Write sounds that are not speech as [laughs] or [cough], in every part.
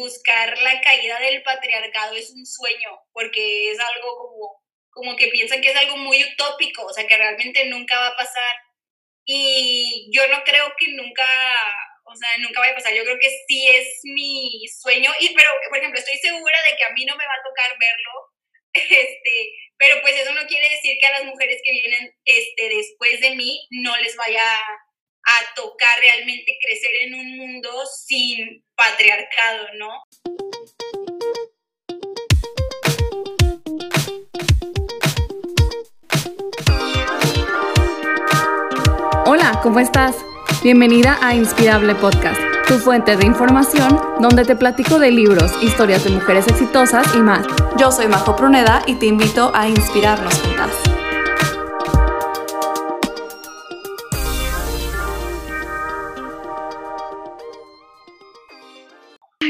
buscar la caída del patriarcado es un sueño, porque es algo como, como que piensan que es algo muy utópico, o sea, que realmente nunca va a pasar. Y yo no creo que nunca, o sea, nunca vaya a pasar. Yo creo que sí es mi sueño, y pero, por ejemplo, estoy segura de que a mí no me va a tocar verlo, [laughs] este, pero pues eso no quiere decir que a las mujeres que vienen este, después de mí no les vaya a tocar realmente crecer en un mundo sin patriarcado, ¿no? Hola, ¿cómo estás? Bienvenida a Inspirable Podcast, tu fuente de información donde te platico de libros, historias de mujeres exitosas y más. Yo soy Majo Pruneda y te invito a inspirarnos juntas.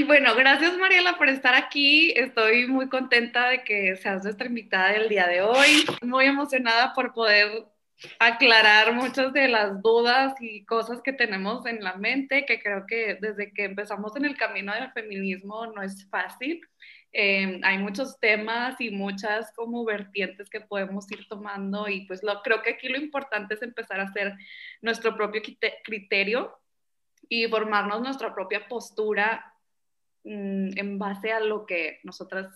Bueno, gracias Mariela por estar aquí. Estoy muy contenta de que seas nuestra invitada del día de hoy. Muy emocionada por poder aclarar muchas de las dudas y cosas que tenemos en la mente, que creo que desde que empezamos en el camino del feminismo no es fácil. Eh, hay muchos temas y muchas como vertientes que podemos ir tomando y pues lo, creo que aquí lo importante es empezar a hacer nuestro propio criterio y formarnos nuestra propia postura Mm, en base a lo que nosotras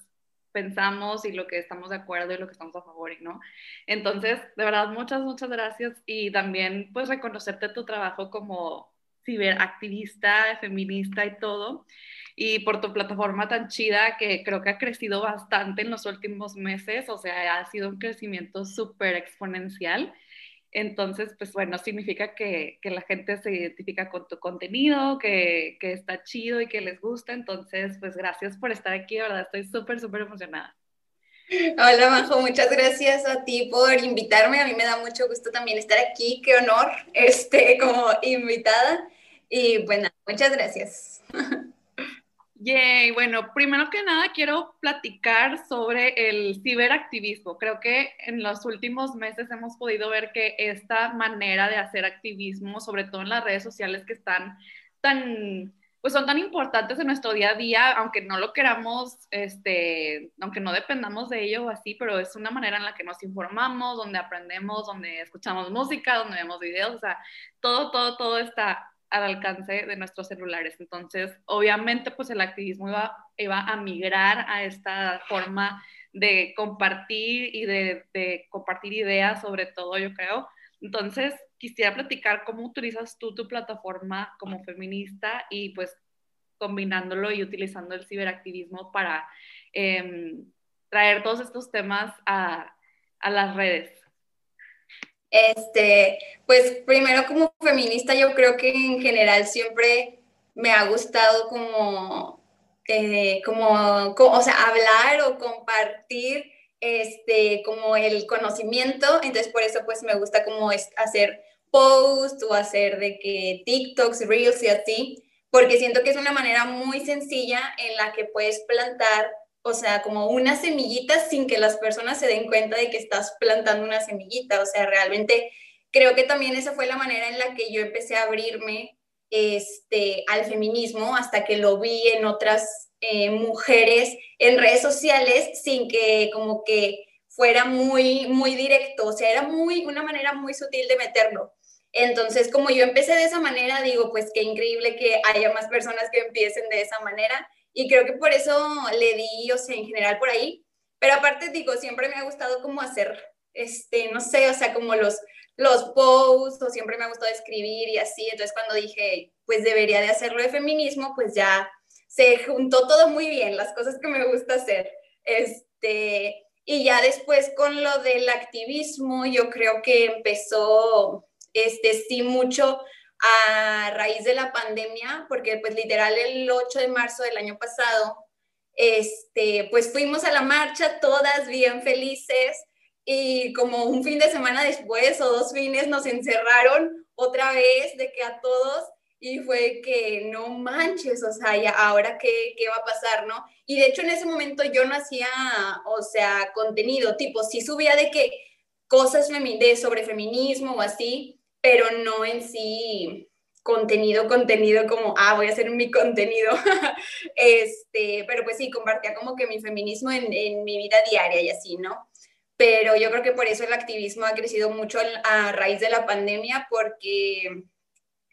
pensamos y lo que estamos de acuerdo y lo que estamos a favor y no. Entonces, de verdad, muchas, muchas gracias y también pues reconocerte tu trabajo como ciberactivista, feminista y todo, y por tu plataforma tan chida que creo que ha crecido bastante en los últimos meses, o sea, ha sido un crecimiento súper exponencial. Entonces, pues bueno, significa que, que, la gente se identifica con tu contenido, que, que, está chido y que les gusta. Entonces, pues gracias por estar aquí, ¿verdad? Estoy súper, súper emocionada. Hola, Majo, muchas gracias a ti por invitarme. A mí me da mucho gusto también estar aquí. Qué honor, este, como invitada. Y bueno, muchas gracias. [laughs] Yay, bueno, primero que nada quiero platicar sobre el ciberactivismo. Creo que en los últimos meses hemos podido ver que esta manera de hacer activismo, sobre todo en las redes sociales que están tan, pues son tan importantes en nuestro día a día, aunque no lo queramos, este, aunque no dependamos de ello o así, pero es una manera en la que nos informamos, donde aprendemos, donde escuchamos música, donde vemos videos, o sea, todo, todo, todo está al alcance de nuestros celulares. Entonces, obviamente, pues el activismo iba, a migrar a esta forma de compartir y de, compartir ideas sobre todo, yo creo. Entonces, quisiera platicar cómo utilizas tú tu plataforma como feminista y pues combinándolo y utilizando el ciberactivismo para eh, traer todos estos temas a, a las redes. Este, pues primero como feminista yo creo que en general siempre me ha gustado como, eh, como, o sea, hablar o compartir este, como el conocimiento, entonces por eso pues me gusta como hacer posts o hacer de que TikToks, Reels y así, porque siento que es una manera muy sencilla en la que puedes plantar o sea, como una semillita sin que las personas se den cuenta de que estás plantando una semillita. O sea, realmente creo que también esa fue la manera en la que yo empecé a abrirme este, al feminismo hasta que lo vi en otras eh, mujeres en redes sociales sin que como que fuera muy, muy directo. O sea, era muy, una manera muy sutil de meterlo. Entonces, como yo empecé de esa manera, digo, pues qué increíble que haya más personas que empiecen de esa manera y creo que por eso le di, o sea, en general por ahí. Pero aparte, digo, siempre me ha gustado como hacer, este, no sé, o sea, como los, los posts, o siempre me ha gustado escribir y así. Entonces, cuando dije, pues debería de hacerlo de feminismo, pues ya se juntó todo muy bien, las cosas que me gusta hacer. Este, y ya después con lo del activismo, yo creo que empezó, este, sí, mucho a raíz de la pandemia, porque pues literal el 8 de marzo del año pasado, este, pues fuimos a la marcha todas bien felices y como un fin de semana después o dos fines nos encerraron otra vez de que a todos y fue que no manches, o sea, ya ahora qué, qué va a pasar, ¿no? Y de hecho en ese momento yo no hacía, o sea, contenido, tipo, sí subía de que cosas de sobre feminismo o así, pero no en sí contenido, contenido como, ah, voy a hacer mi contenido. [laughs] este, pero pues sí, compartía como que mi feminismo en, en, mi vida diaria y así, ¿no? Pero yo creo que por eso el activismo ha crecido mucho a raíz de la pandemia, porque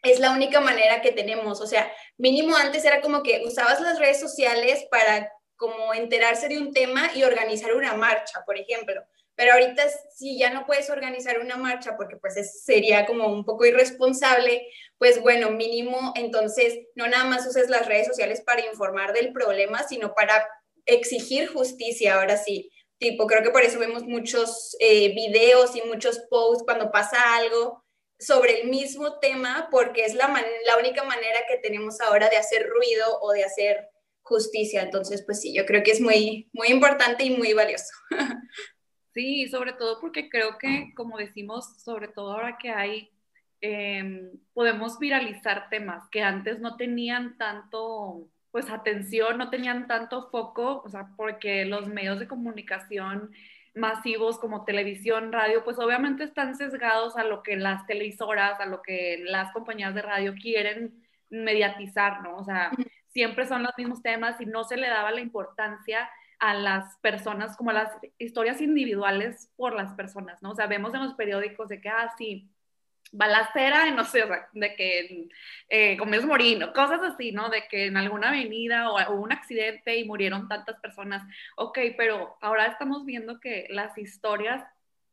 es la única manera que tenemos. O sea, mínimo antes era como que usabas las redes sociales para como enterarse de un tema y organizar una marcha, por ejemplo. Pero ahorita si ya no puedes organizar una marcha porque pues sería como un poco irresponsable, pues bueno, mínimo entonces no nada más uses las redes sociales para informar del problema, sino para exigir justicia, ahora sí. Tipo, creo que por eso vemos muchos eh, videos y muchos posts cuando pasa algo sobre el mismo tema, porque es la, la única manera que tenemos ahora de hacer ruido o de hacer justicia. Entonces, pues sí, yo creo que es muy, muy importante y muy valioso. [laughs] Sí, sobre todo porque creo que, como decimos, sobre todo ahora que hay, em, podemos viralizar temas que antes no tenían tanto, pues, atención, no tenían tanto foco, o sea, porque los medios de comunicación masivos como televisión, radio, pues obviamente están sesgados a lo que las televisoras, a lo que las compañías de radio quieren mediatizar, ¿no? O sea, siempre son los mismos temas y no se le daba la importancia a las personas, como a las historias individuales por las personas, ¿no? O sea, vemos en los periódicos de que, ah, sí, balacera, no sé, de que eh, comes morino, cosas así, ¿no? De que en alguna avenida o hubo un accidente y murieron tantas personas. Ok, pero ahora estamos viendo que las historias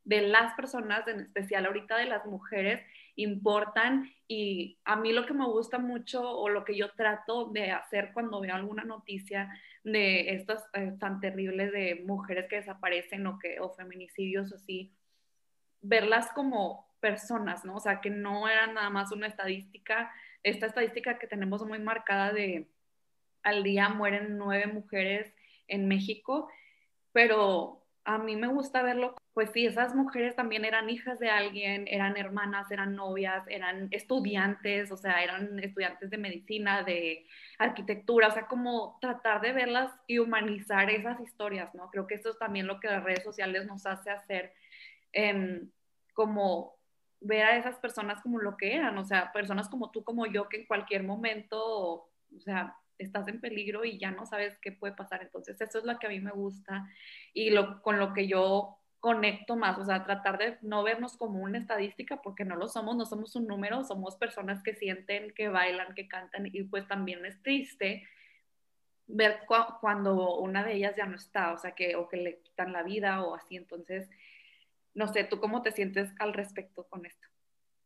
de las personas, en especial ahorita de las mujeres, importan y a mí lo que me gusta mucho o lo que yo trato de hacer cuando veo alguna noticia de estas eh, tan terribles de mujeres que desaparecen o, que, o feminicidios así, verlas como personas, ¿no? O sea, que no era nada más una estadística, esta estadística que tenemos muy marcada de al día mueren nueve mujeres en México, pero a mí me gusta verlo, pues sí, esas mujeres también eran hijas de alguien, eran hermanas, eran novias, eran estudiantes, o sea, eran estudiantes de medicina, de arquitectura, o sea, como tratar de verlas y humanizar esas historias, ¿no? Creo que eso es también lo que las redes sociales nos hace hacer, em, como ver a esas personas como lo que eran, o sea, personas como tú, como yo, que en cualquier momento, o sea, estás en peligro y ya no sabes qué puede pasar. Entonces, eso es lo que a mí me gusta y lo, con lo que yo conecto más, o sea, tratar de no vernos como una estadística, porque no lo somos, no somos un número, somos personas que sienten, que bailan, que cantan, y pues también es triste ver cuando una de ellas ya no está, o sea, que o que le quitan la vida o así, entonces, no sé, ¿tú cómo te sientes al respecto con esto?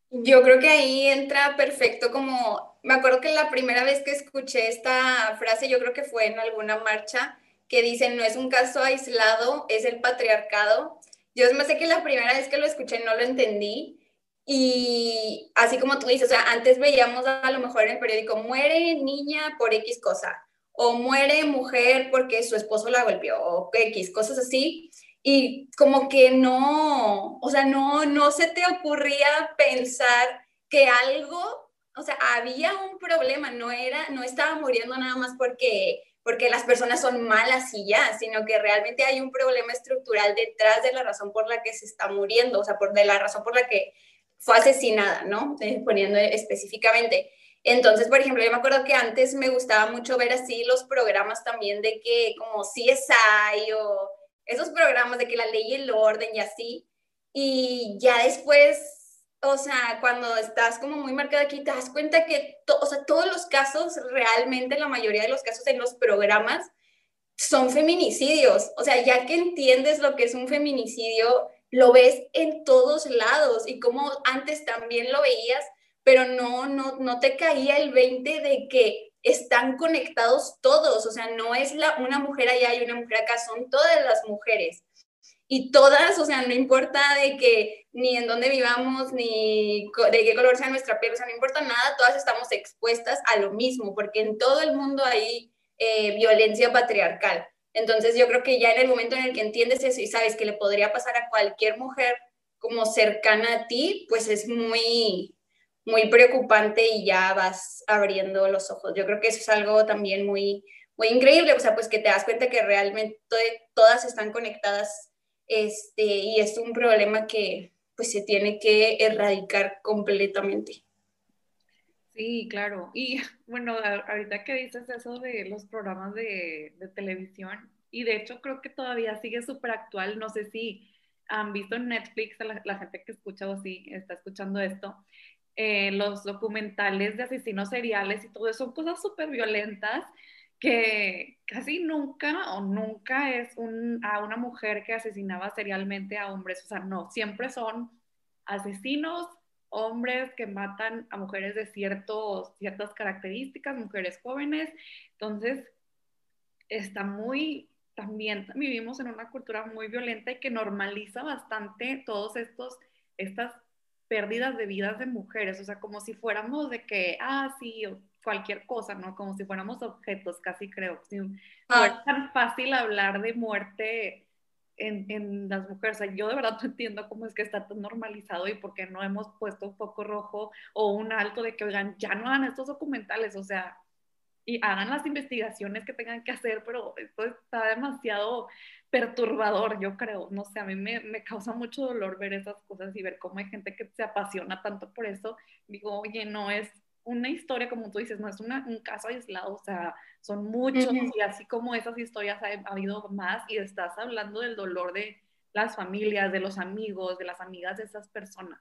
Yo creo que ahí entra perfecto como, me acuerdo que la primera vez que escuché esta frase, yo creo que fue en alguna marcha, que dicen, no es un caso aislado, es el patriarcado. Yo me sé que la primera vez que lo escuché no lo entendí. Y así como tú dices, o sea, antes veíamos a, lo mejor en el periódico, muere niña por X cosa, o muere mujer porque su esposo la golpeó, o X, cosas así y como que no, o sea, no, no se te ocurría pensar que algo, o sea, había un problema, no era, no estaba muriendo nada más porque, porque las personas son malas y ya, sino que realmente hay un problema estructural detrás de la razón por la que se está muriendo, o sea, por, de la razón por la que fue asesinada, ¿no? Eh, poniendo específicamente. Entonces, por ejemplo, yo me acuerdo que antes me gustaba mucho ver así los programas también de que como CSI o esos programas de que la ley y el orden y así, y ya después, o sea, cuando estás como muy marcada aquí, te das cuenta que, o sea, todos los casos, realmente la mayoría de los casos en los programas son feminicidios, o sea, ya que entiendes lo que es un feminicidio, lo ves en todos lados y como antes también lo veías, pero no, no, no te caía el 20 de que están conectados todos, o sea, no es la, una mujer allá y una mujer acá, son todas las mujeres. Y todas, o sea, no importa de que ni en dónde vivamos, ni de qué color sea nuestra piel, o sea, no importa nada, todas estamos expuestas a lo mismo, porque en todo el mundo hay eh, violencia patriarcal. Entonces yo creo que ya en el momento en el que entiendes eso y sabes que le podría pasar a cualquier mujer como cercana a ti, pues es muy, muy preocupante y ya vas abriendo los ojos. Yo creo que eso es algo también muy, muy increíble, o sea, pues que te das cuenta que realmente todas están conectadas este, y es un problema que pues se tiene que erradicar completamente. Sí, claro. Y [laughs] bueno, ahorita que dices eso de los programas de, televisión, y de hecho creo que todavía sigue súper actual, no sé si han visto en Netflix, la, la gente que escucha o sí está escuchando esto, eh, los documentales de asesinos seriales y todo eso, son cosas súper violentas que casi nunca o nunca es a una mujer que asesinaba serialmente a hombres, o sea, no, siempre son asesinos, hombres que matan a mujeres de ciertos, ciertas características, mujeres jóvenes, entonces está muy, también vivimos en una cultura muy violenta y que normaliza bastante todos estos, estas pérdidas de vidas de mujeres, o sea, como si fuéramos de que, ah, sí, cualquier cosa, ¿no? Como si fuéramos objetos, casi creo. Si ah. tan fácil hablar de muerte en, en, las mujeres. O sea, yo de verdad no entiendo cómo es que está tan normalizado y por qué no hemos puesto un foco rojo o un alto de que, oigan, ya no hagan estos documentales, o sea, y hagan las investigaciones que tengan que hacer, pero esto está demasiado perturbador, yo creo. No sé, a mí me, me, causa mucho dolor ver esas cosas y ver cómo hay gente que se apasiona tanto por eso. Digo, oye, no es una historia, como tú dices, no es una, un caso aislado, o sea, son muchos y así como esas historias ha, ha, habido más y estás hablando del dolor de las familias, de los amigos, de las amigas de esas personas.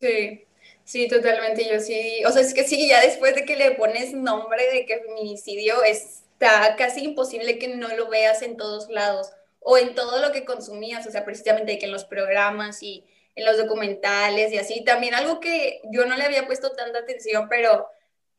Sí, sí, totalmente, yo sí, o sea, es que sí, ya después de que le pones nombre de que feminicidio está casi imposible que no lo veas en todos lados o en todo lo que consumías, o sea, precisamente que en los programas y en los documentales y así. También algo que yo no le había puesto tanta atención, pero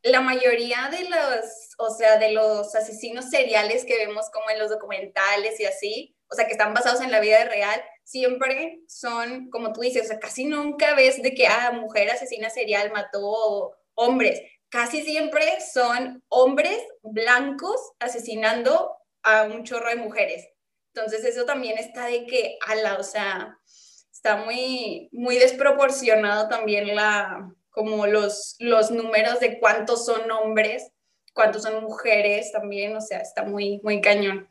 la mayoría de los, o sea, de los asesinos seriales que vemos como en los documentales y así, o sea, que están basados en la vida real, siempre son, como tú dices, o sea, casi nunca ves de que, ah, mujer asesina serial mató hombres. Casi siempre son hombres blancos asesinando a un chorro de mujeres. Entonces eso también está de que, ala, o sea, está muy, muy desproporcionado también la, como los, los números de cuántos son hombres, cuántos son mujeres también, o sea, está muy, muy cañón.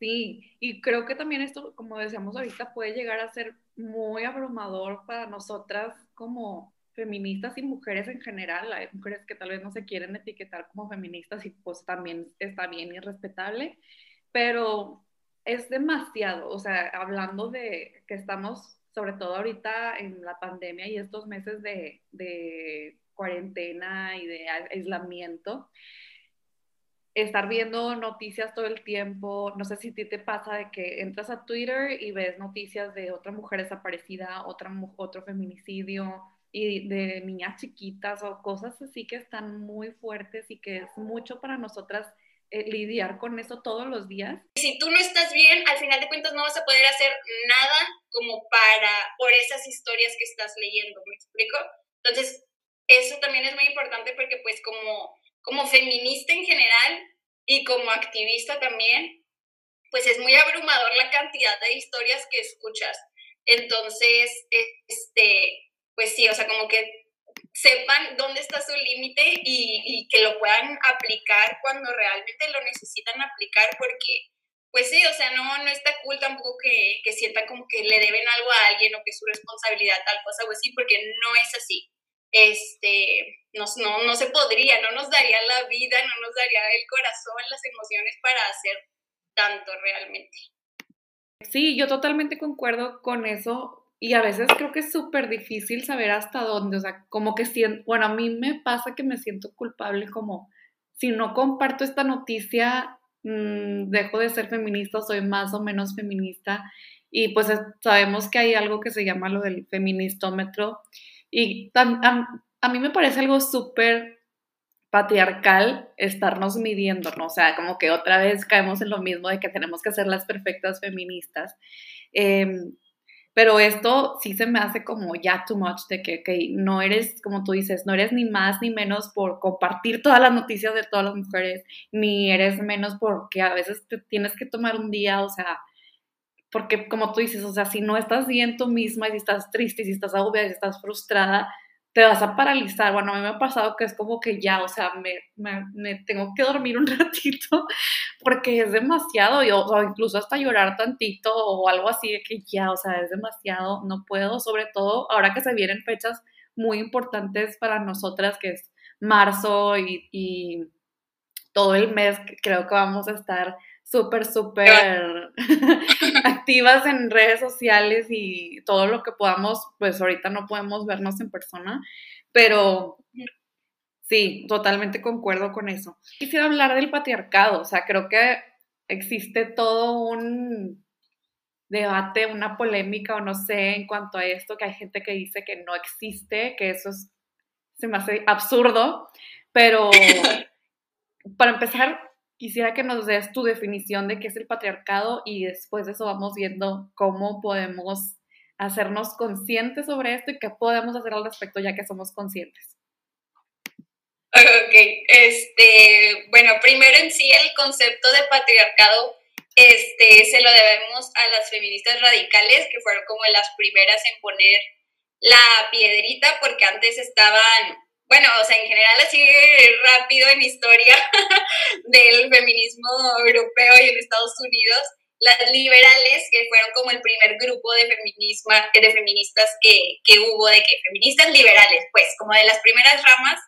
Sí, y creo que también esto, como decíamos ahorita, puede llegar a ser muy abrumador para nosotras como feministas y mujeres en general. Hay mujeres que tal vez no se quieren etiquetar como feministas y pues también está bien y respetable, pero es demasiado, o sea, hablando de que estamos, sobre todo ahorita en la pandemia y estos meses de, cuarentena y de aislamiento, estar viendo noticias todo el tiempo, no sé si a ti te pasa de que entras a Twitter y ves noticias de otra mujer desaparecida, otra, otro feminicidio y de niñas chiquitas o cosas así que están muy fuertes y que es mucho para nosotras eh, lidiar con eso todos los días. Si tú no estás bien, al final de cuentas no vas a poder hacer nada como para, por esas historias que estás leyendo, ¿me explico? Entonces, eso también es muy importante porque pues como, como feminista en general y como activista también, pues es muy abrumador la cantidad de historias que escuchas. Entonces, este, pues sí, o sea, como que sepan dónde está su límite y, que lo puedan aplicar cuando realmente lo necesitan aplicar, porque, pues sí, o sea, no, no está cool tampoco que, que sientan como que le deben algo a alguien o que es su responsabilidad tal cosa o así, porque no es así. Este, no, no, no se podría, no nos daría la vida, no nos daría el corazón, las emociones para hacer tanto realmente. Sí, yo totalmente concuerdo con eso y a veces creo que es súper difícil saber hasta dónde, o sea, como que siento, bueno, a mí me pasa que me siento culpable como si no comparto esta noticia, mm, dejo de ser feminista, soy más o menos feminista y pues sabemos que hay algo que se llama lo del feministómetro y a, a mí me parece algo súper patriarcal estarnos midiendo, ¿no? O sea, como que otra vez caemos en lo mismo de que tenemos que ser las perfectas feministas. Eh, pero esto sí se me hace como ya too much de que, que no eres, como tú dices, no eres ni más ni menos por compartir todas las noticias de todas las mujeres, ni eres menos porque a veces te tienes que tomar un día, o sea, porque como tú dices, o sea, si no estás bien tú misma y si estás triste, y si estás agobiada, si estás frustrada, te vas a paralizar. Bueno, a mí me ha pasado que es como que ya, o sea, me, me, tengo que dormir un [laughs] ratito porque es demasiado, yo, o incluso hasta llorar tantito o algo así de que ya, o sea, es demasiado, no puedo, sobre todo ahora que se vienen fechas muy importantes para nosotras, que es marzo y, y todo el mes, creo que vamos a estar súper, súper [laughs] activas en redes sociales y todo lo que podamos, pues ahorita no podemos vernos en persona, pero sí, totalmente concuerdo con eso. Quisiera hablar del patriarcado, o sea, creo que existe todo un debate, una polémica o no sé en cuanto a esto, que hay gente que dice que no existe, que eso es, se me hace absurdo, pero [laughs] para empezar, quisiera que nos des tu definición de qué es el patriarcado y después de eso vamos viendo cómo podemos hacernos conscientes sobre esto y qué podemos hacer al respecto ya que somos conscientes. Ok, este, bueno, primero en sí el concepto de patriarcado este, se lo debemos a las feministas radicales que fueron como las primeras en poner la piedrita porque antes estaban bueno, o sea, en general así rápido en historia [laughs] del feminismo europeo y en Estados Unidos, las liberales, que fueron como el primer grupo de, feminismo, de feministas que, que hubo, de que feministas liberales, pues como de las primeras ramas,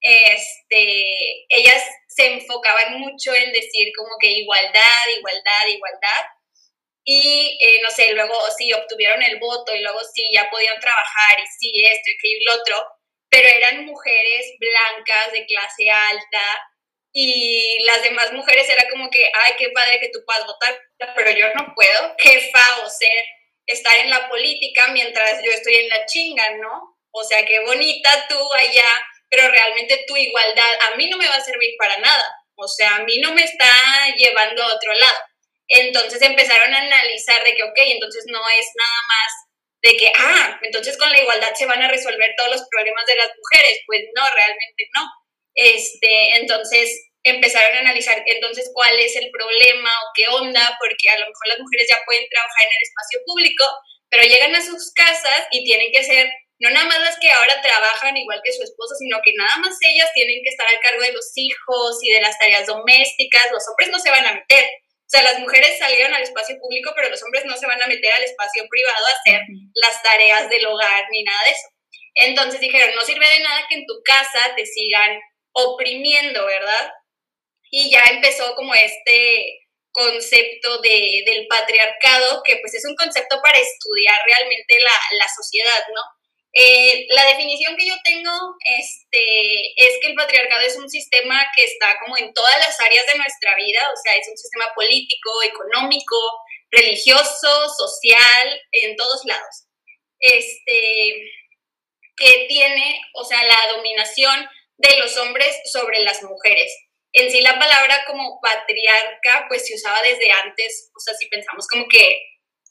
este, ellas se enfocaban mucho en decir como que igualdad, igualdad, igualdad. Y eh, no sé, luego sí obtuvieron el voto y luego sí ya podían trabajar y sí esto y lo otro, pero eran mujeres blancas de clase alta y las demás mujeres era como que, ay, qué padre que tú puedas votar, pero yo no puedo, qué fao ser estar en la política mientras yo estoy en la chinga, ¿no? O sea, qué bonita tú allá, pero realmente tu igualdad a mí no me va a servir para nada, o sea, a mí no me está llevando a otro lado. Entonces empezaron a analizar de que, ok, entonces no es nada más de que, ah, entonces con la igualdad se van a resolver todos los problemas de las mujeres. Pues no, realmente no. Este, entonces empezaron a analizar entonces cuál es el problema o qué onda, porque a lo mejor las mujeres ya pueden trabajar en el espacio público, pero llegan a sus casas y tienen que ser no nada más las que ahora trabajan igual que su esposo, sino que nada más ellas tienen que estar al cargo de los hijos y de las tareas domésticas, los hombres no se van a meter. O sea, las mujeres salieron al espacio público, pero los hombres no se van a meter al espacio privado a hacer las tareas del hogar ni nada de eso. Entonces dijeron, no sirve de nada que en tu casa te sigan oprimiendo, ¿verdad? Y ya empezó como este concepto de, del patriarcado, que pues es un concepto para estudiar realmente la, la sociedad, ¿no? Eh, la definición que yo tengo este, es que el patriarcado es un sistema que está como en todas las áreas de nuestra vida, o sea, es un sistema político, económico, religioso, social, en todos lados. Este, que tiene, o sea, la dominación de los hombres sobre las mujeres. En sí la palabra como patriarca, pues se usaba desde antes, o sea, si pensamos como que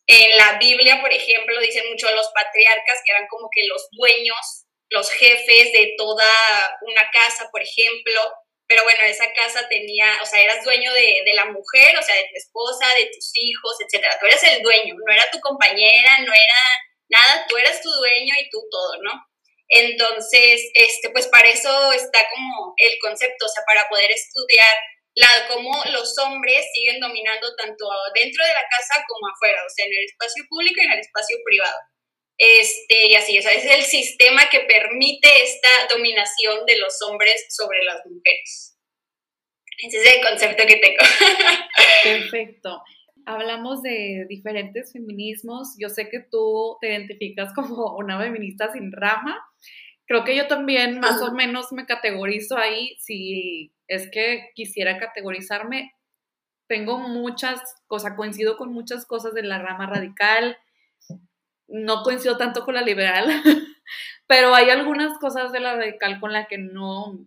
en la Biblia, por ejemplo, dicen mucho los patriarcas, que eran como que los dueños, los jefes de toda una casa, por ejemplo. Pero bueno, esa casa tenía, o sea, eras dueño de, de la mujer, o sea, de tu esposa, de tus hijos, etcétera. Tú eras el dueño, no era tu compañera, no era nada, tú eras tu dueño y tú todo, ¿no? Entonces, este, pues para eso está como el concepto, o sea, para poder estudiar la, cómo los hombres siguen dominando tanto dentro de la casa como afuera, o sea, en el espacio público y en el espacio privado. Este, y así, o sea, es el sistema que permite esta dominación de los hombres sobre las mujeres. Ese es el concepto que tengo. [laughs] Perfecto. Hablamos de diferentes feminismos. Yo sé que tú te identificas como una feminista sin rama. Creo que yo también más o menos me categorizo ahí. Si es que quisiera categorizarme. Tengo muchas cosas, coincido con muchas cosas de la rama radical, no coincido tanto con la liberal, [laughs] pero hay algunas cosas de la radical con la que no,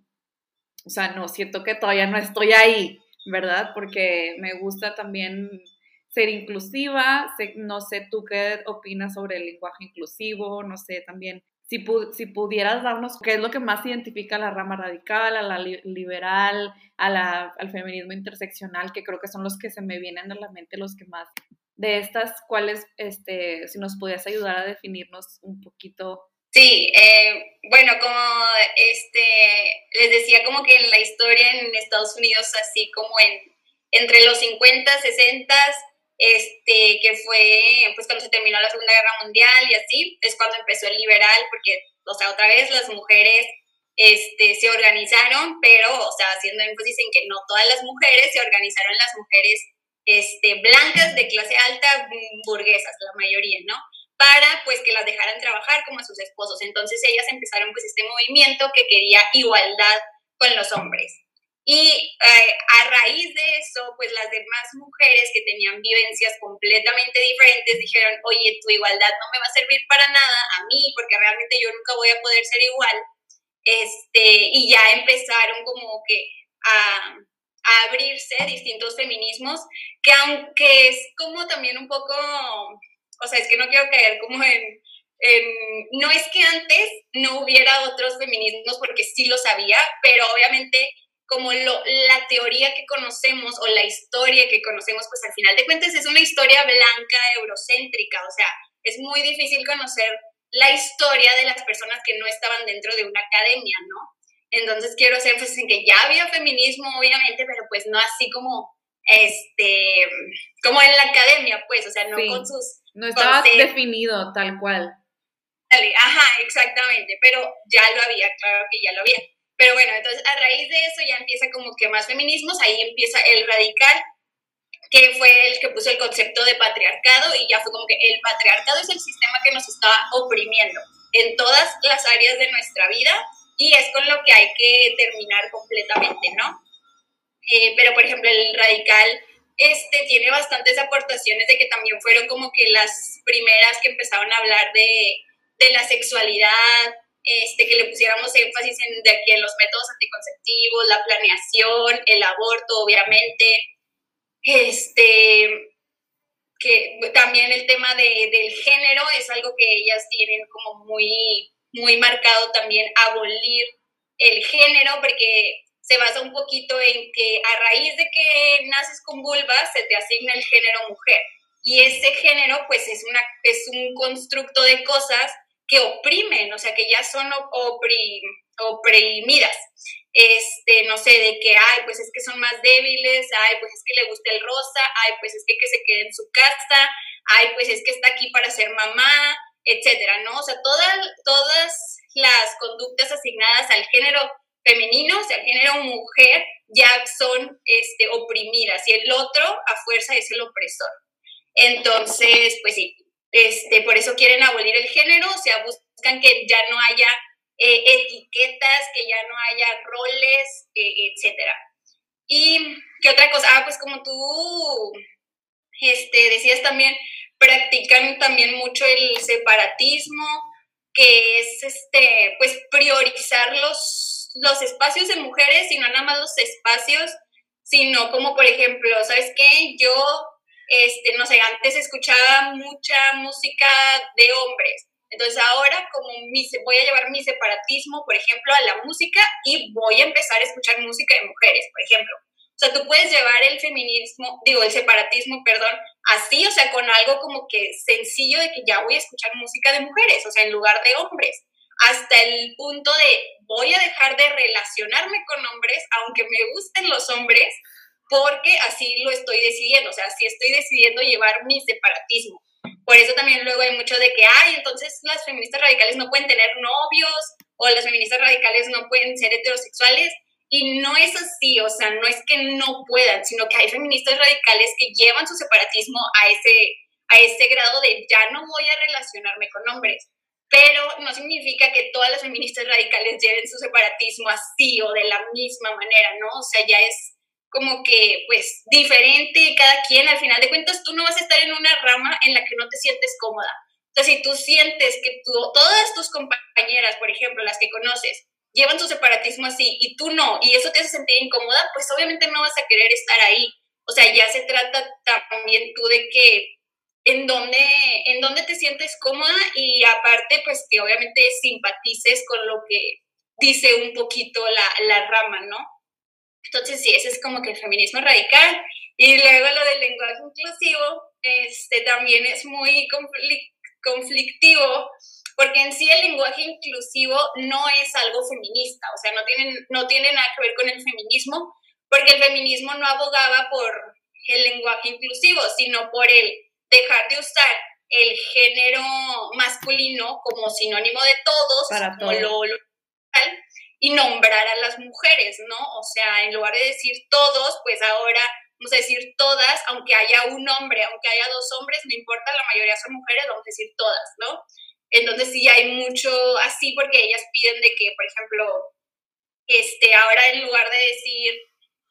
o sea, no, siento que todavía no estoy ahí, ¿verdad? Porque me gusta también ser inclusiva, no sé tú qué opinas sobre el lenguaje inclusivo, no sé también si, pudieras darnos qué es lo que más identifica a la rama radical, a la liberal, a la, al feminismo interseccional, que creo que son los que se me vienen a la mente los que más. De estas, ¿cuáles, este, si nos pudieras ayudar a definirnos un poquito? Sí, eh, bueno, como este, les decía, como que en la historia en Estados Unidos, así como en, entre los 50, 60, este, que fue pues cuando se terminó la Segunda Guerra Mundial y así, es cuando empezó el liberal, porque o sea, otra vez las mujeres este, se organizaron, pero, o sea, haciendo énfasis en que no todas las mujeres, se organizaron las mujeres este, blancas de clase alta, burguesas, la mayoría, ¿no? Para pues que las dejaran trabajar como a sus esposos. Entonces ellas empezaron pues este movimiento que quería igualdad con los hombres. Y eh, a raíz de eso, pues las demás mujeres que tenían vivencias completamente diferentes dijeron, oye, tu igualdad no me va a servir para nada a mí, porque realmente yo nunca voy a poder ser igual. Este, y ya empezaron como que a, a abrirse distintos feminismos, que aunque es como también un poco, o sea, es que no quiero caer como en, no es que antes no hubiera otros feminismos, porque sí lo sabía, pero obviamente como lo, la teoría que conocemos o la historia que conocemos, pues al final de cuentas es una historia blanca, eurocéntrica, o sea, es muy difícil conocer la historia de las personas que no estaban dentro de una academia, ¿no? Entonces quiero hacer énfasis en que ya había feminismo, obviamente, pero pues no así como, este, como en la academia, pues, o sea, no con sus... No estaba definido tal cual. Ajá, exactamente, pero ya lo había, claro que ya lo había. Pero bueno, entonces a raíz de eso ya empieza como que más feminismos, ahí empieza el radical, que fue el que puso el concepto de patriarcado y ya fue como que el patriarcado es el sistema que nos estaba oprimiendo en todas las áreas de nuestra vida y es con lo que hay que terminar completamente, ¿no? Eh, pero, por ejemplo, el radical este, tiene bastantes aportaciones de que también fueron como que las primeras que empezaron a hablar de, de la sexualidad, este, que le pusiéramos énfasis en, de en los métodos anticonceptivos, la planeación, el aborto, obviamente, este, que también el tema de, del género es algo que ellas tienen como muy muy marcado también abolir el género, porque se basa un poquito en que a raíz de que naces con vulva se te asigna el género mujer. Y ese género, pues, es, una, es un constructo de cosas que oprimen, o sea, que ya son oprimidas. Este, no sé, de que, ay, pues es que son más débiles, ay, pues es que le gusta el rosa, ay, pues es que, que se quede en su casa, ay, pues es que está aquí para ser mamá, etcétera, ¿no? O sea, todas, todas las conductas asignadas al género femenino, o sea, al género mujer, ya son este, oprimidas y el otro a fuerza es el opresor. Entonces, pues sí, este, por eso quieren abolir el género, o sea, buscan que ya no haya eh, etiquetas, que ya no haya roles, eh, etcétera. Y qué otra cosa, ah, pues como tú este, decías también, practican también mucho el separatismo, que es este, pues priorizar los, los espacios de mujeres y no nada más los espacios, sino como por ejemplo, ¿sabes qué? Yo, este, no sé, antes escuchaba mucha música de hombres. Entonces ahora como mi, voy a llevar mi separatismo, por ejemplo, a la música y voy a empezar a escuchar música de mujeres, por ejemplo. O sea, tú puedes llevar el feminismo, digo, el separatismo, perdón, así, o sea, con algo como que sencillo de que ya voy a escuchar música de mujeres, o sea, en lugar de hombres, hasta el punto de voy a dejar de relacionarme con hombres, aunque me gusten los hombres, porque así lo estoy decidiendo, o sea, así estoy decidiendo llevar mi separatismo. Por eso también luego hay mucho de que, ay, entonces las feministas radicales no pueden tener novios o las feministas radicales no pueden ser heterosexuales. Y no es así, o sea, no es que no puedan, sino que hay feministas radicales que llevan su separatismo a ese, a ese grado de ya no voy a relacionarme con hombres. Pero no significa que todas las feministas radicales lleven su separatismo así o de la misma manera, ¿no? O sea, ya es como que, pues, diferente cada quien. Al final de cuentas, tú no vas a estar en una rama en la que no te sientes cómoda. Sea, si tú sientes que tú, todas tus compañeras, por ejemplo, las que conoces, llevan su separatismo así y tú no, y eso te hace sentir incómoda, pues obviamente no vas a querer estar ahí. O sea, ya se trata también tú de que en dónde, en dónde te sientes cómoda y aparte, pues que obviamente simpatices con lo que dice un poquito la, la rama, ¿no? Entonces, sí, ese es como que el feminismo radical. Y luego lo del lenguaje inclusivo, este, también es muy conflictivo porque en sí el lenguaje inclusivo no es algo feminista, o sea, no, tienen, no tiene nada que ver con el feminismo, porque el feminismo no abogaba por el lenguaje inclusivo, sino por el dejar de usar el género masculino como sinónimo de todos, Para como lo, lo y nombrar a las mujeres, ¿no? O sea, en lugar de decir todos, pues ahora vamos a decir todas, aunque haya un hombre, aunque haya dos hombres, no importa, la mayoría son mujeres, vamos a decir todas, ¿no? Entonces sí hay mucho así porque ellas piden de que, por ejemplo, este, ahora en lugar de decir,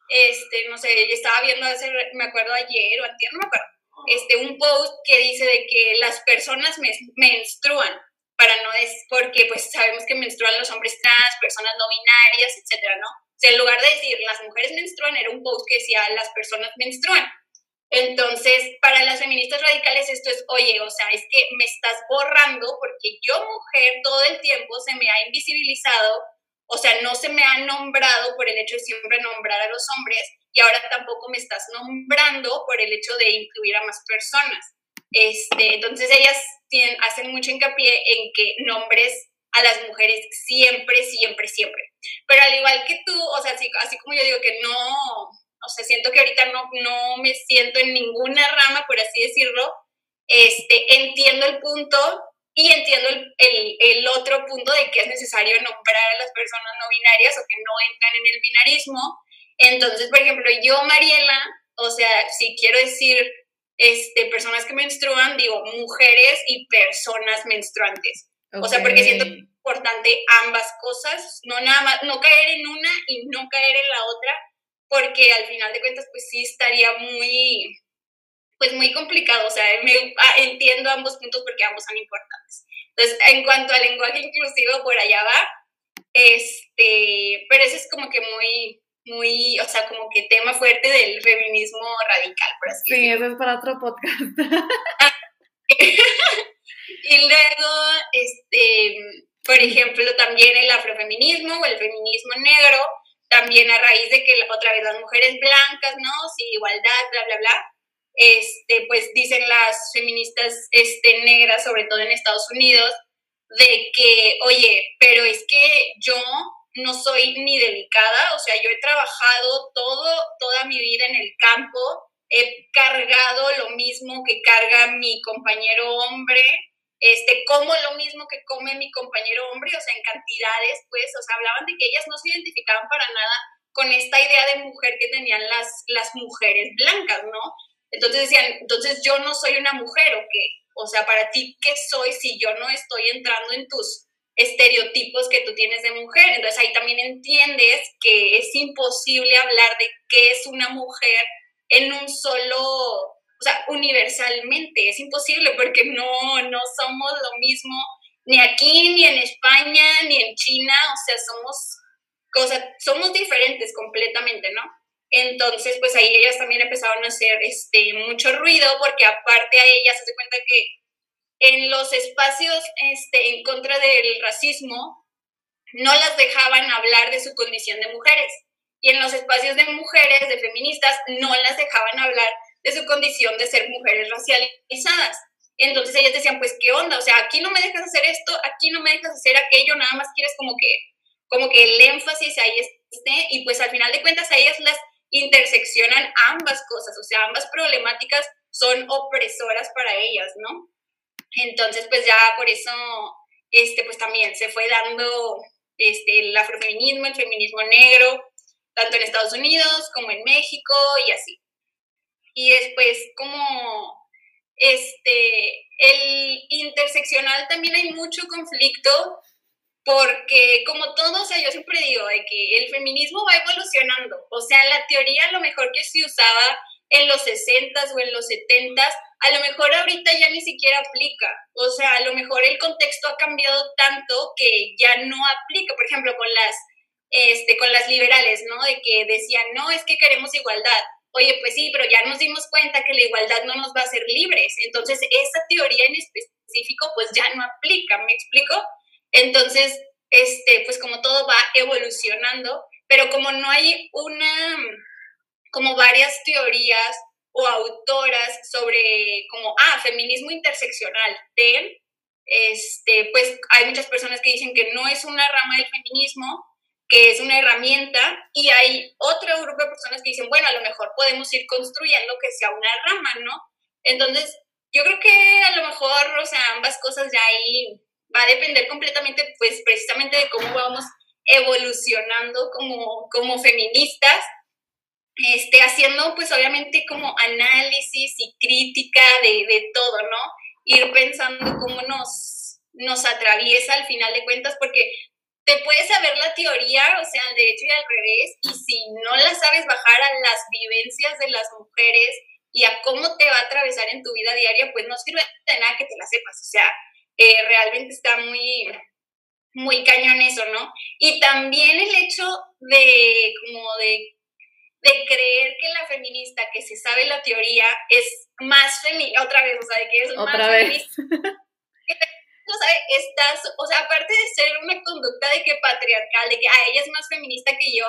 este, no sé, estaba viendo hace, me acuerdo ayer o antier, no me acuerdo, este, un post que dice de que las personas menstruan, para no es porque pues sabemos que menstruan los hombres trans, personas no binarias, etcétera, ¿no? O sea, en lugar de decir las mujeres menstruan, era un post que decía las personas menstruan. Entonces, para las feministas radicales esto es, oye, o sea, es que me estás borrando porque yo mujer todo el tiempo se me ha invisibilizado, o sea, no se me ha nombrado por el hecho de siempre nombrar a los hombres y ahora tampoco me estás nombrando por el hecho de incluir a más personas. Este, entonces ellas hacen mucho hincapié en que nombres a las mujeres siempre, siempre, siempre. Pero al igual que tú, o sea, así, como yo digo que no, o sea, siento que ahorita no, no me siento en ninguna rama, por así decirlo, este, entiendo el punto y entiendo el, el, el, otro punto de que es necesario nombrar a las personas no binarias o que no entran en el binarismo. Entonces, por ejemplo, yo, Mariela, o sea, si quiero decir este, personas que menstruan, digo mujeres y personas menstruantes. O sea, porque siento importante ambas cosas, no nada más, no caer en una y no caer en la otra, porque al final de cuentas, pues sí estaría muy, pues muy complicado. O sea, me, ah, entiendo ambos puntos porque ambos son importantes. Entonces, en cuanto al lenguaje inclusivo, por allá va. Este, pero eso es como que muy, muy, o sea, como que tema fuerte del feminismo radical, por así sí, decirlo. Sí, eso es para otro podcast. [laughs] y luego, este, por ejemplo, también el afrofeminismo o el feminismo negro, también a raíz de que otra vez las mujeres blancas, ¿no? Sí, igualdad, bla, bla, bla. Este, pues dicen las feministas este, negras, sobre todo en Estados Unidos, de que, oye, pero es que yo no soy ni delicada, o sea, yo he trabajado todo, toda mi vida en el campo, he cargado lo mismo que carga mi compañero hombre, este, como lo mismo que come mi compañero hombre, o sea, en cantidades, pues, o sea, hablaban de que ellas no se identificaban para nada con esta idea de mujer que tenían las, las mujeres blancas, ¿no? Entonces decían, entonces yo no soy una mujer, ¿o qué? O sea, para ti, ¿qué soy si yo no estoy entrando en tus estereotipos que tú tienes de mujer. Entonces ahí también entiendes que es imposible hablar de qué es una mujer en un solo, o sea, universalmente, es imposible porque no, no somos lo mismo ni aquí, ni en España, ni en China, o sea, somos cosas, somos diferentes completamente, ¿no? Entonces, pues ahí ellas también empezaron a hacer este, mucho ruido porque aparte a ellas se cuenta que en los espacios este, en contra del racismo no las dejaban hablar de su condición de mujeres. Y en los espacios de mujeres, de feministas, no las dejaban hablar de su condición de ser mujeres racializadas. Entonces ellas decían, pues, ¿qué onda? O sea, aquí no me dejas hacer esto, aquí no me dejas hacer aquello, nada más quieres como que, como que el énfasis ahí esté. Y pues al final de cuentas a ellas las interseccionan ambas cosas, o sea, ambas problemáticas son opresoras para ellas, ¿no? Entonces, pues ya por eso, este, pues también se fue dando este, el afrofeminismo, el feminismo negro, tanto en Estados Unidos como en México y así. Y después como este, el interseccional también hay mucho conflicto porque como todo, o sea, yo siempre digo de que el feminismo va evolucionando, o sea, la teoría lo mejor que se usaba en los 60s o en los 70s a lo mejor ahorita ya ni siquiera aplica. O sea, a lo mejor el contexto ha cambiado tanto que ya no aplica. Por ejemplo, con las, este, con las liberales, ¿no? De que decían, no, es que queremos igualdad. Oye, pues sí, pero ya nos dimos cuenta que la igualdad no nos va a hacer libres. Entonces, esa teoría en específico, pues ya no aplica, ¿me explico? Entonces, este, pues como todo va evolucionando, pero como no hay una, como varias teorías o autoras sobre como, ah, feminismo interseccional, de, este, pues hay muchas personas que dicen que no es una rama del feminismo, que es una herramienta, y hay otro grupo de personas que dicen, bueno, a lo mejor podemos ir construyendo que sea una rama, ¿no? Entonces, yo creo que a lo mejor, o sea, ambas cosas ya ahí va a depender completamente, pues precisamente de cómo vamos evolucionando como, como feministas, este, haciendo pues obviamente como análisis y crítica de, de todo, ¿no? Ir pensando cómo nos, nos atraviesa al final de cuentas, porque te puedes saber la teoría, o sea, al derecho y al revés, y si no la sabes bajar a las vivencias de las mujeres y a cómo te va a atravesar en tu vida diaria, pues no sirve de nada que te la sepas, o sea, eh, realmente está muy, muy cañón eso, ¿no? Y también el hecho de, como de, de creer que la feminista que se sabe la teoría es más feminista, otra vez, o sea, de que es ¿Otra más vez? feminista. [laughs] o sea, estás, o sea, aparte de ser una conducta de que patriarcal, de que ah, ella es más feminista que yo,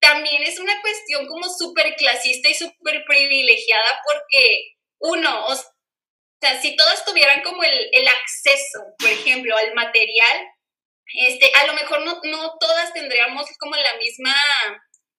también es una cuestión como súper clasista y súper privilegiada porque uno, o sea, si todas tuvieran como el, el, acceso, por ejemplo, al material, este, a lo mejor no, no todas tendríamos como la misma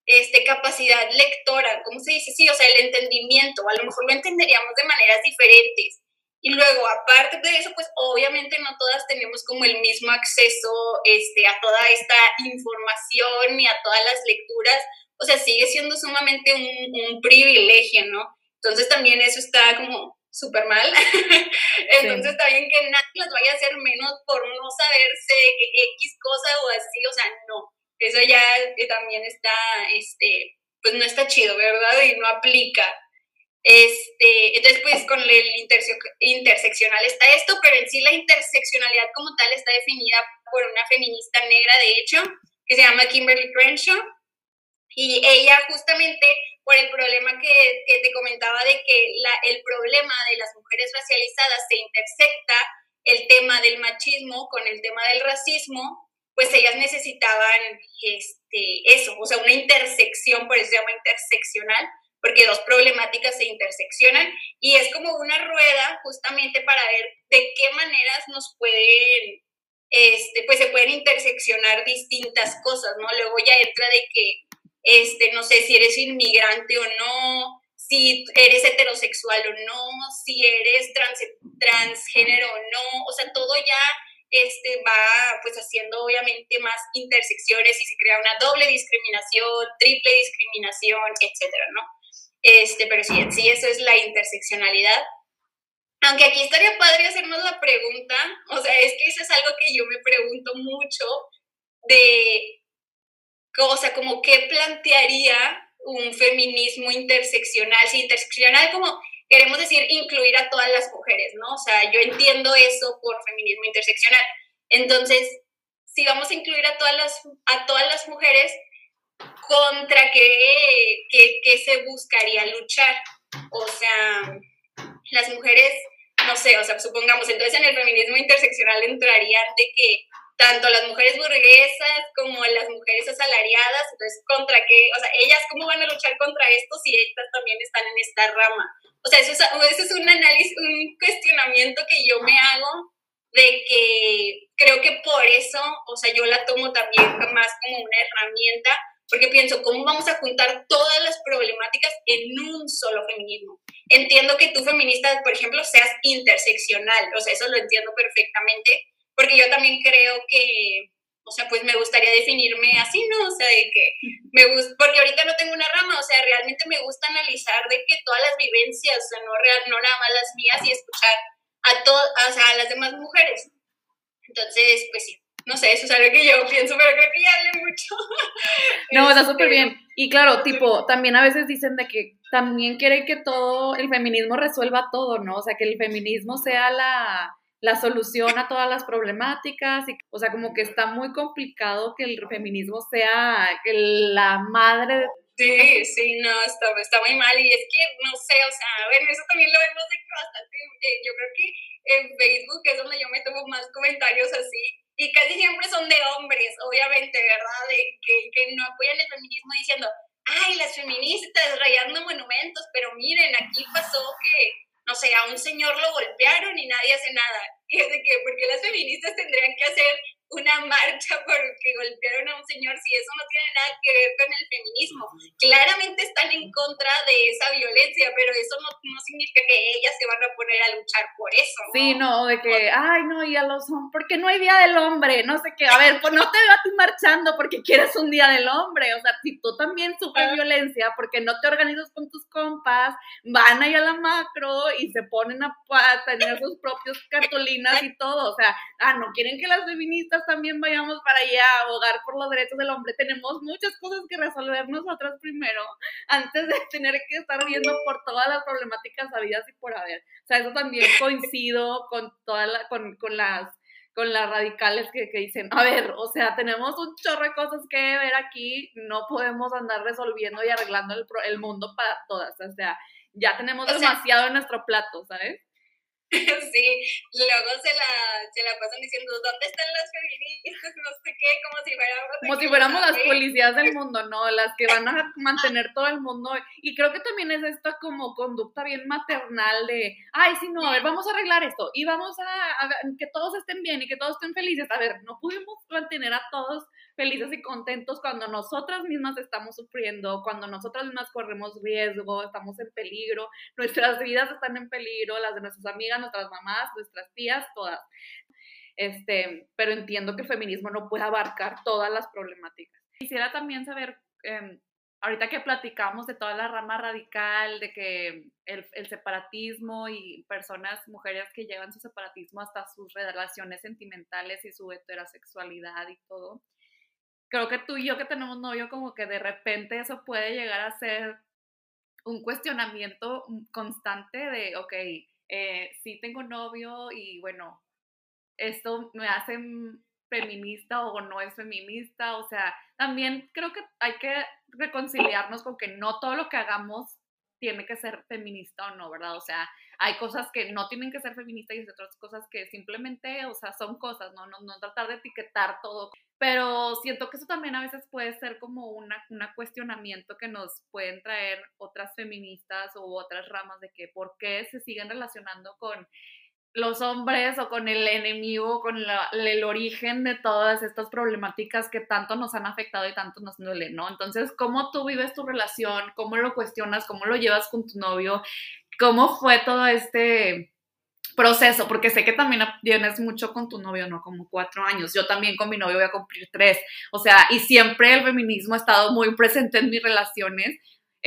este, capacidad lectora, ¿cómo se dice? Sí, o sea, el entendimiento, a lo mejor lo entenderíamos de maneras diferentes. Y luego, aparte de eso, pues obviamente no todas tenemos como el mismo acceso este, a toda esta información y a todas las lecturas. O sea, sigue siendo sumamente un, un privilegio, ¿no? Entonces también eso está como súper mal. [laughs] Entonces sí. también que nadie las vaya a hacer menos por no saberse X cosa o así, o sea, no. Eso ya también está, este, pues no está chido, ¿verdad? Y no aplica. Este, entonces, pues con el interse interseccional está esto, pero en sí la interseccionalidad como tal está definida por una feminista negra, de hecho, que se llama Kimberly Crenshaw, y ella justamente por el problema que, que te comentaba de que la, el problema de las mujeres racializadas se intersecta el tema del machismo con el tema del racismo, pues ellas necesitaban este, eso, o sea, una intersección, por eso se llama interseccional, porque dos problemáticas se interseccionan y es como una rueda justamente para ver de qué maneras nos pueden, este, pues se pueden interseccionar distintas cosas, ¿no? Luego ya entra de que, este, no sé, si eres inmigrante o no, si eres heterosexual o no, si eres trans, transgénero o no, o sea, todo ya este, va pues haciendo obviamente más intersecciones y se crea una doble discriminación, triple discriminación, etcétera, ¿no? Este, pero sí, sí eso es la interseccionalidad. Aunque aquí estaría padre hacernos la pregunta, o sea, es que eso es algo que yo me pregunto mucho de, o sea, como qué plantearía un feminismo interseccional, sí, interseccional como queremos decir incluir a todas las mujeres, ¿no? O sea, yo entiendo eso por feminismo interseccional. Entonces, si vamos a incluir a todas las, a todas las mujeres, contra qué, qué, qué, se buscaría luchar. O sea, las mujeres, no sé, o sea, supongamos, entonces en el feminismo interseccional entrarían de que tanto las mujeres burguesas como las mujeres asalariadas, entonces, ¿contra qué? O sea, ellas cómo van a luchar contra esto si estas también están en esta rama. O sea, eso es, eso es un análisis, un cuestionamiento que yo me hago de que creo que por eso, o sea, yo la tomo también más como una herramienta porque pienso, ¿cómo vamos a juntar todas las problemáticas en un solo feminismo? Entiendo que tú feminista, por ejemplo, seas interseccional, o sea, eso lo entiendo perfectamente, porque yo también creo que, o sea, pues me gustaría definirme así, ¿no? O sea, de que me gusta, porque ahorita no tengo una rama, o sea, realmente me gusta analizar de que todas las vivencias, o sea, no, real, no nada más las mías y escuchar a todas, o sea, a las demás mujeres. Entonces, pues sí, no sé, eso es algo que yo pienso, pero creo que ya hablé mucho. [laughs] No, está súper bien. Y claro, tipo, también a veces dicen de que también quieren que todo, el feminismo resuelva todo, ¿no? O sea, que el feminismo sea la, la solución a todas las problemáticas. Y, o sea, como que está muy complicado que el feminismo sea la madre Sí, sí, no, está, está muy mal y es que, no sé, o sea, bueno, eso también lo vemos de bastante, eh, yo creo que en Facebook es donde yo me tomo más comentarios así y casi siempre son de hombres, obviamente, ¿verdad? De, que, que no apoyan el feminismo diciendo, ay, las feministas rayando monumentos, pero miren, aquí pasó que, no sé, a un señor lo golpearon y nadie hace nada. [laughs] Y es que, porque las feministas tendrían que hacer una marcha [laughs] porque golpearon a un señor si eso no tiene nada que ver con el feminismo. Claramente están en contra de esa violencia, pero eso no, no significa que ellas se van a poner a luchar por eso. ¿no? Sí, no, de que, ay, no, y a los hombres, porque no hay día del hombre, no sé qué, a ver, pues no te veo a ti marchando porque quieres un día del hombre, o sea, si tú también sufres violencia porque no te organizas con tus compas, van ahí a la macro y se ponen a, tener sus propios cartulinas y todo, o sea, ah, no quieren que las feministas también vayamos para allá a abogar por los derechos del hombre, tenemos muchas cosas que resolver nosotras primero, antes de [laughs] tener que estar viendo por todas las problemáticas habidas y por haber. O sea, eso también [laughs] coincido con todas con, con las con las radicales que, que, dicen, a ver, o sea, tenemos un chorro de cosas que ver aquí, no podemos andar resolviendo y arreglando el, el mundo para todas, o sea, ya tenemos demasiado en nuestro plato, ¿sabes? [laughs] Sí, luego se la, se la pasan diciendo, ¿dónde están las feministas? [laughs] No sé qué, como si fuéramos... Como si fuéramos las policías del [laughs] mundo, ¿no? Las que van a mantener todo el mundo. Y creo que también es esta como conducta bien maternal de, ay, sí, no, a ver, vamos a arreglar esto y vamos a, a que todos estén bien y que todos estén felices. A ver, no pudimos mantener a todos felices y contentos cuando nosotras mismas estamos sufriendo, cuando nosotras mismas corremos riesgo, estamos en peligro, nuestras vidas están en peligro, las de nuestras amigas, nuestras mamás, nuestras tías, todas. Este, pero entiendo que el feminismo no puede abarcar todas las problemáticas. Quisiera también saber, em, ahorita que platicamos de toda la rama radical, de que el, el, separatismo y personas, mujeres que llevan su separatismo hasta sus relaciones sentimentales y su heterosexualidad y todo, creo que tú y yo que tenemos novio, como que de repente eso puede llegar a ser un cuestionamiento constante de, ok, eh, sí tengo novio y bueno, esto me hace feminista o no es feminista, o sea, también creo que hay que reconciliarnos con que no todo lo que hagamos tiene que ser feminista o no, ¿verdad? O sea, hay cosas que no tienen que ser feministas y otras cosas que simplemente, o sea, son cosas, ¿no? No, no tratar de etiquetar todo. Pero siento que eso también a veces puede ser como una, una cuestionamiento que nos pueden traer otras feministas u otras ramas de que por qué se siguen relacionando con los hombres o con el enemigo, con el origen de todas estas problemáticas que tanto nos han afectado y tanto nos duelen, ¿no? Entonces, ¿cómo tú vives tu relación? ¿Cómo lo cuestionas? ¿Cómo lo llevas con tu novio? ¿Cómo fue todo este proceso? Porque sé que también tienes mucho con tu novio, ¿no? Como cuatro años. Yo también con mi novio voy a cumplir tres. O sea, y siempre el feminismo ha estado muy presente en mis relaciones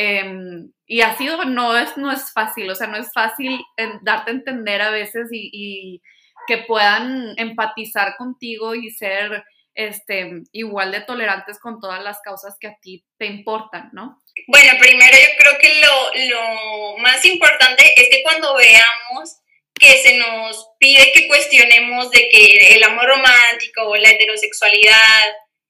Em, y ha sido, no es, no es fácil, o sea, no es fácil darte a entender a veces y, que puedan empatizar contigo y ser este, igual de tolerantes con todas las causas que a ti te importan, ¿no? Bueno, primero yo creo que lo, lo más importante es que cuando veamos que se nos pide que cuestionemos de que el amor romántico, la heterosexualidad,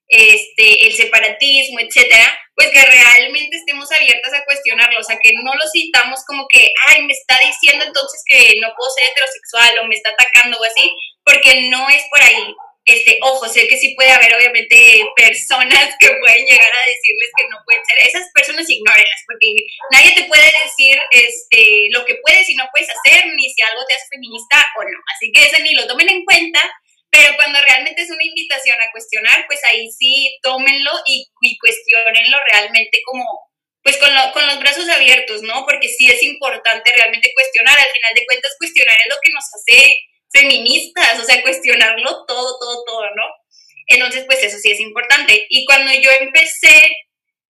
este, el separatismo, etcétera, pues que realmente estemos abiertas a cuestionarlo, o sea, que no lo citamos como que, ay, me está diciendo entonces que no puedo ser heterosexual o me está atacando o así, porque no es por ahí. Este, ojo, sé que sí puede haber obviamente personas que pueden llegar a decirles que no pueden ser, esas personas ignórenlas, porque nadie te puede decir este, lo que puedes y no puedes hacer, ni si algo te hace feminista o no, así que eso ni lo tomen en cuenta, pero cuando realmente es una invitación a cuestionar, pues ahí sí tómenlo y, y cuestionenlo realmente como, pues con, con, los brazos abiertos, ¿no? Porque sí es importante realmente cuestionar, al final de cuentas cuestionar es lo que nos hace feministas, o sea, cuestionarlo todo, todo, todo, ¿no? Entonces, pues eso sí es importante. Y cuando yo empecé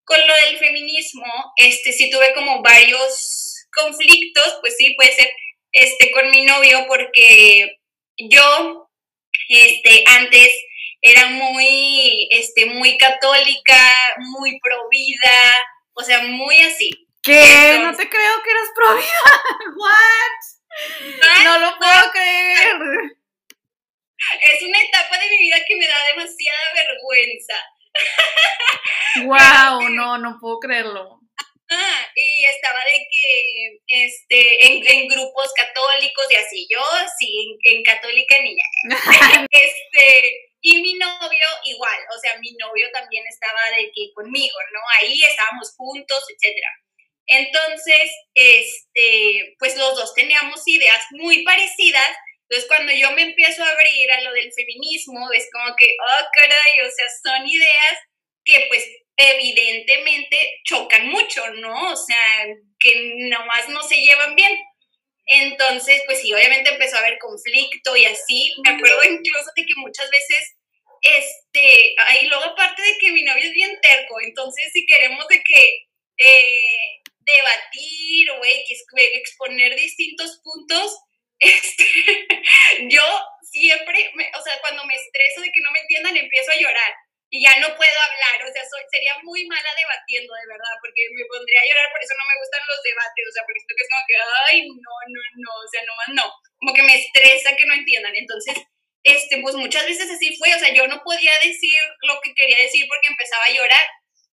con lo del feminismo, este, sí tuve como varios conflictos, pues sí, puede ser, este, con mi novio, porque yo este, antes era muy, este, muy católica, muy provida, o sea, muy así. ¿Qué? no te creo que eras provida. [laughs] What? No lo puedo creer. Es una etapa de mi vida que me da demasiada vergüenza. Wow, [laughs] no, no puedo creerlo. Ah, y estaba de que este, en, grupos católicos y así, yo sí, en, católica niña. [laughs] este, y mi novio igual, o sea, mi novio también estaba de que conmigo, ¿no? Ahí estábamos juntos, etcétera. Entonces, este, pues los dos teníamos ideas muy parecidas. Entonces, cuando yo me empiezo a abrir a lo del feminismo, es como que, oh, caray, o sea, son ideas que pues evidentemente chocan mucho, ¿no? O sea, que nomás no se llevan bien. Entonces, pues sí, obviamente empezó a haber conflicto y así. Me acuerdo incluso de que muchas veces, este, y luego aparte de que mi novio es bien terco, entonces si queremos de que eh, debatir o exponer distintos puntos, [laughs] este, yo siempre, o sea, cuando me estreso de que no me entiendan, empiezo a llorar y ya no puedo hablar, o sea, soy, sería muy mala debatiendo, de verdad, porque me pondría a llorar, por eso no me gustan los debates, o sea, porque esto que es como que, ay, no, no, no, o sea, nomás no, como que me estresa que no entiendan, entonces, este, pues muchas veces así fue, o sea, yo no podía decir lo que quería decir porque empezaba a llorar,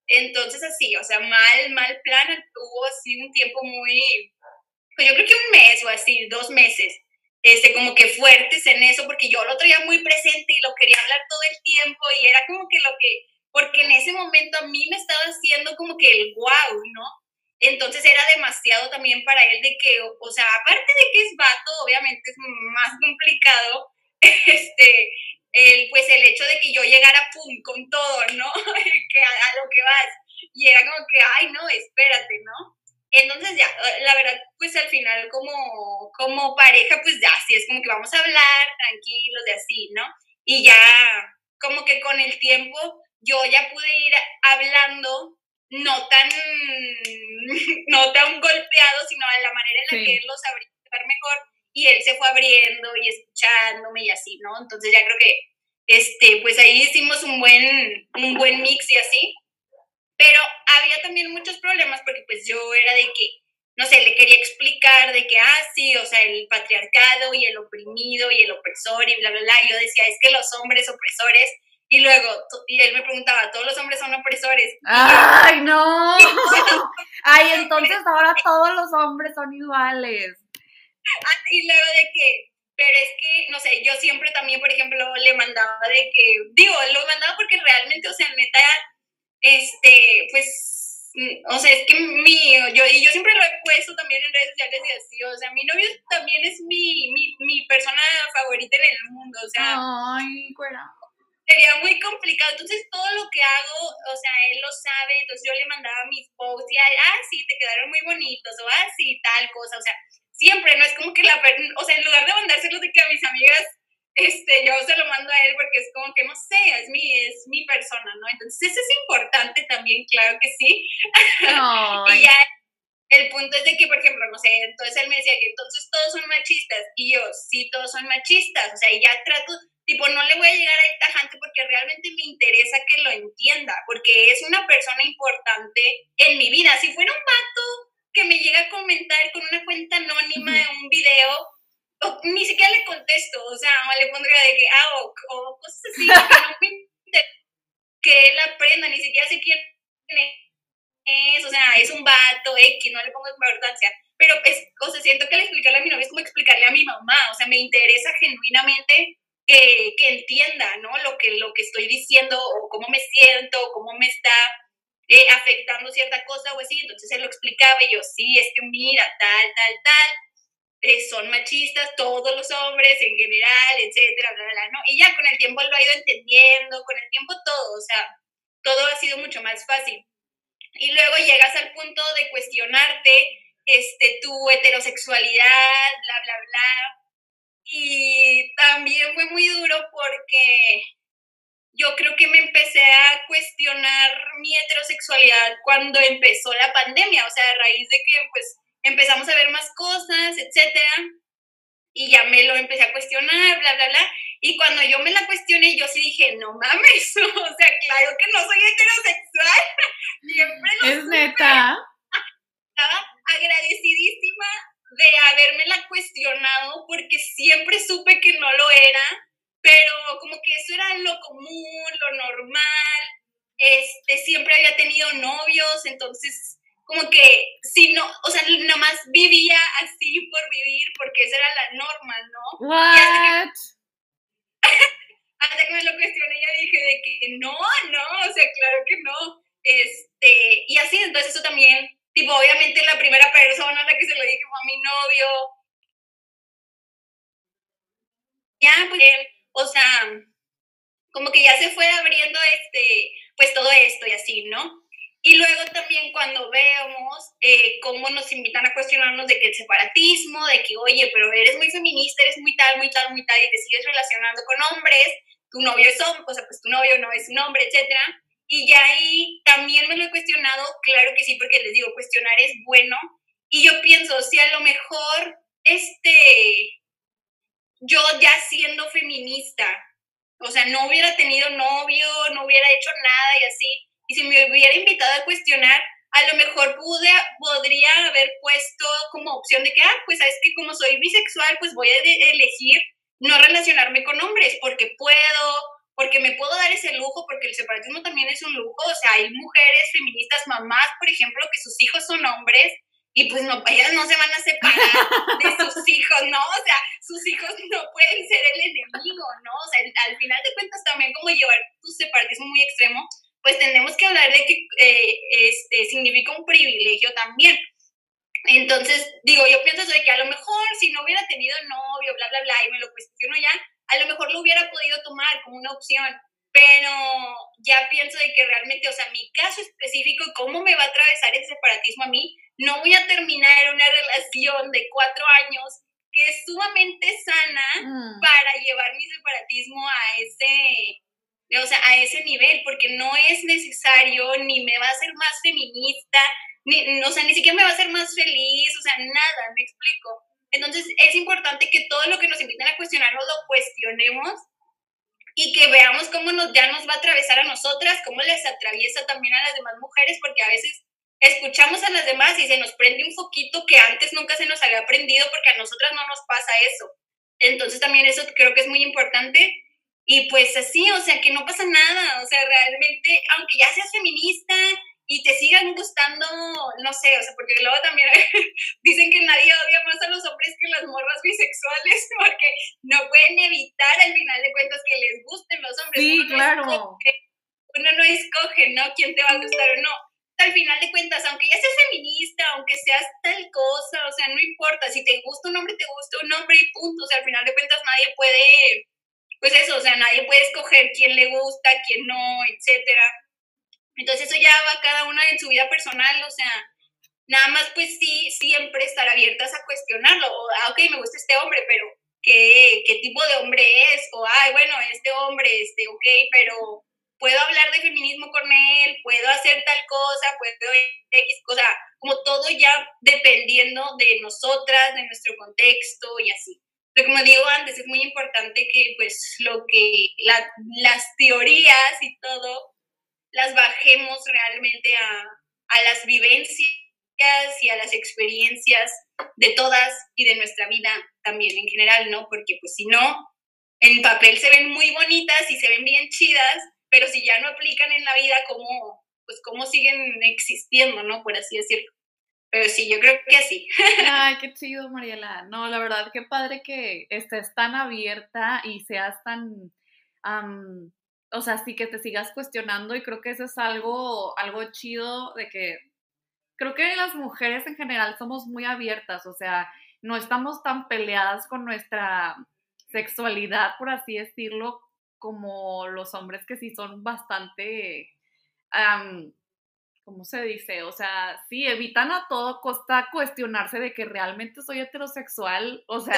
entonces así, o sea, mal, mal plan, hubo así un tiempo muy, pues yo creo que un mes o así, dos meses, este, como que fuertes en eso, porque yo lo traía muy presente y lo quería hablar todo el tiempo y era como que lo que, porque en ese momento a mí me estaba haciendo como que el wow, ¿no? Entonces era demasiado también para él de que, o sea, aparte de que es vato, obviamente es más complicado, [laughs] este, el, pues el hecho de que yo llegara pum con todo, ¿no? [laughs] que a, a, lo que vas. Y era como que, ay, no, espérate, ¿no? Entonces ya, la verdad, pues al final como, como pareja, pues ya, sí es como que vamos a hablar tranquilos de así, ¿no? Y ya, como que con el tiempo, yo ya pude ir hablando no tan, [laughs] no tan golpeado, sino de la manera en la que él lo sabría mejor y él se fue abriendo y escuchándome y así, ¿no? Entonces ya creo que, este, pues ahí hicimos un buen, un buen mix y así. Pero había también muchos problemas porque pues yo era de que, no sé, le quería explicar de que, ah, sí, o sea, el patriarcado y el oprimido y el opresor y bla, bla, bla. Y yo decía, es que los hombres opresores. Y luego, y él me preguntaba, ¿todos los hombres son opresores? ¡Ay, no! [laughs] Ay, entonces ahora todos los hombres son iguales. Ah, y luego de que, pero es que, no sé, yo siempre también, por ejemplo, le mandaba de que, digo, lo mandaba porque realmente, o sea, neta, este, pues, mm, o sea, es que mi, yo, y yo siempre lo he puesto también en redes sociales y así, o sea, mi novio también es mi, mi, mi persona favorita en el mundo, o sea. Ay, cuera. Sería muy complicado, entonces todo lo que hago, o sea, él lo sabe, entonces yo le mandaba mis posts y, ah, sí, te quedaron muy bonitos, o ah, sí, tal cosa, o sea, siempre, no es como que la, o sea, en lugar de mandárselos de que a mis amigas, este, yo se lo mando a él porque es como que, no sé, es mi, es mi persona, ¿no? Entonces, eso es importante también, claro que sí. [laughs] y ya el punto es de que, por ejemplo, no sé, entonces él me decía que entonces todos son machistas, y yo, sí, todos son machistas, o sea, y ya trato, tipo, no le voy a llegar a tajante porque realmente me interesa que lo entienda, porque es una persona importante en mi vida. Si fuera un vato que me llega a comentar con una cuenta anónima de un video, ni siquiera le contesto, o sea, le pondría de que, ah, o, cosas así, [laughs] que él aprenda, ni siquiera sé quién es, o sea, es un vato, X, no le pongo importancia, pero es, o sea, siento que al explicarle a mi novia es como explicarle a mi mamá, o sea, me interesa genuinamente que, que entienda, ¿no? Lo que, lo que estoy diciendo, o cómo me siento, o cómo me está eh, afectando cierta cosa o así, entonces él lo explicaba y yo, sí, es que mira, tal, tal, tal, son machistas, todos los hombres en general, etcétera, bla, bla, ¿no? Y ya con el tiempo lo ha ido entendiendo, con el tiempo todo, o sea, todo ha sido mucho más fácil. Y luego llegas al punto de cuestionarte este, tu heterosexualidad, bla, bla, bla. Y también fue muy duro porque yo creo que me empecé a cuestionar mi heterosexualidad cuando empezó la pandemia, o sea, a raíz de que pues empezamos a ver más cosas, etcétera, y ya me lo empecé a cuestionar, bla, bla, bla, y cuando yo me la cuestioné, yo sí dije, no mames, [laughs] o sea, claro que no soy heterosexual, [laughs] siempre lo Es neta. [laughs] Estaba agradecidísima de haberme la cuestionado porque siempre supe que no lo era, pero como que eso era lo común, lo normal, este, siempre había tenido novios, entonces como que si no, o sea, nada más vivía así por vivir porque esa era la norma, ¿no? What? [laughs] Hasta que, me lo cuestioné ya dije de que no, no, o sea, claro que no. Este, y así, entonces eso también, tipo, obviamente la primera persona a la que se lo dije fue a mi novio. Ya, pues, o sea, como que ya se fue abriendo este, pues todo esto y así, ¿no? Y luego también cuando vemos eh, cómo nos invitan a cuestionarnos de que el separatismo, de que, oye, pero eres muy feminista, eres muy tal, muy tal, muy tal, y te sigues relacionando con hombres, tu novio es hombre, o sea, pues tu novio no es un hombre, etcétera. Y ya ahí también me lo he cuestionado, claro que sí, porque les digo, cuestionar es bueno. Y yo pienso, si a lo mejor, este, yo ya siendo feminista, o sea, no hubiera tenido novio, no hubiera hecho nada y así, y si me hubiera invitado a cuestionar, a lo mejor pude, podría haber puesto como opción de que, ah, pues sabes que como soy bisexual, pues voy a elegir no relacionarme con hombres, porque puedo, porque me puedo dar ese lujo, porque el separatismo también es un lujo, o sea, hay mujeres feministas, mamás, por ejemplo, que sus hijos son hombres, y pues no, ellas no se van a separar de [laughs] sus hijos, ¿no? O sea, sus hijos no pueden ser el enemigo, ¿no? O sea, al final de cuentas también como llevar tu separatismo muy extremo, pues tenemos que hablar de que eh, este, significa un privilegio también. Entonces, digo, yo pienso de que a lo mejor si no hubiera tenido novio, bla, bla, bla, y me lo cuestiono ya, a lo mejor lo hubiera podido tomar como una opción, pero ya pienso de que realmente, o sea, mi caso específico, cómo me va a atravesar el separatismo a mí, no voy a terminar una relación de cuatro años que es sumamente sana mm. para llevar mi separatismo a ese, o sea, a ese nivel, porque no es necesario, ni me va a hacer más feminista, ni, o sea, ni siquiera me va a hacer más feliz, o sea, nada, me explico. Entonces, es importante que todo lo que nos inviten a cuestionarnos lo cuestionemos y que veamos cómo nos, ya nos va a atravesar a nosotras, cómo les atraviesa también a las demás mujeres, porque a veces escuchamos a las demás y se nos prende un foquito que antes nunca se nos había prendido porque a nosotras no nos pasa eso. Entonces también eso creo que es muy importante y pues así, o sea, que no pasa nada, o sea, realmente, aunque ya seas feminista y te sigan gustando, no sé, o sea, porque luego también [laughs] dicen que nadie odia más a los hombres que las morras bisexuales, [laughs] porque no pueden evitar al final de cuentas que les gusten los hombres. Sí, claro. uno no escoge, ¿no? ¿Quién te va a gustar o no? Al final de cuentas, aunque ya seas feminista, aunque seas tal cosa, o sea, no importa, si te gusta un hombre, te gusta un hombre y punto, o sea, al final de cuentas nadie puede pues eso, o sea, nadie puede escoger quién le gusta, quién no, etcétera. Entonces eso ya va cada una en su vida personal, o sea, nada más pues sí, siempre estar abiertas a cuestionarlo, o, ah, ok, me gusta este hombre, pero ¿qué, qué tipo de hombre es? O, ay, bueno, este hombre, este, ok, pero puedo hablar de feminismo con él, puedo hacer tal cosa, puedo X cosa, como todo ya dependiendo de nosotras, de nuestro contexto y así. Pero como digo antes, es muy importante que pues lo que las teorías y todo las bajemos realmente a, a las vivencias y a las experiencias de todas y de nuestra vida también en general, ¿no? Porque pues si no, en papel se ven muy bonitas y se ven bien chidas, pero si ya no aplican en la vida, ¿cómo, pues cómo siguen existiendo, ¿no? Por así decirlo. Pero sí, yo creo que sí. Ay, [laughs] qué chido, Mariela. No, la verdad, qué padre que estés tan abierta y seas tan, o sea, sí que te sigas cuestionando y creo que eso es algo, algo chido de que creo que las mujeres en general somos muy abiertas, o sea, no estamos tan peleadas con nuestra sexualidad, por así decirlo, como los hombres que sí son bastante ¿cómo se dice? O sea, sí, evitan a todo costa cuestionarse de que realmente soy heterosexual, o sea,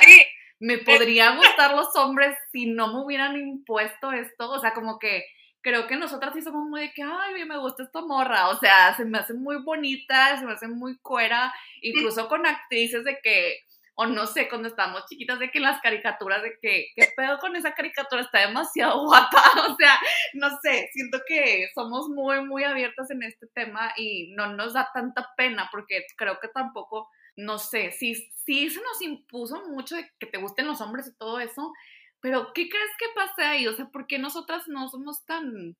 me podría [laughs] gustar los hombres si no me hubieran impuesto esto, o sea, como que creo que nosotras sí somos muy de que, ay, me gusta esta morra, o sea, se me hace muy bonita, se me hace muy cuera, incluso con actrices de que o no sé, cuando estábamos chiquitas, de que las caricaturas, de que, ¿qué pedo con esa caricatura? Está demasiado [laughs] guapa, o sea, no sé, siento que somos muy, muy abiertas en este tema y no nos da tanta pena porque creo que tampoco, no sé, sí, sí se nos impuso mucho de que te gusten los hombres y todo eso, pero ¿qué crees que pase ahí? O sea, ¿por qué nosotras no somos tan,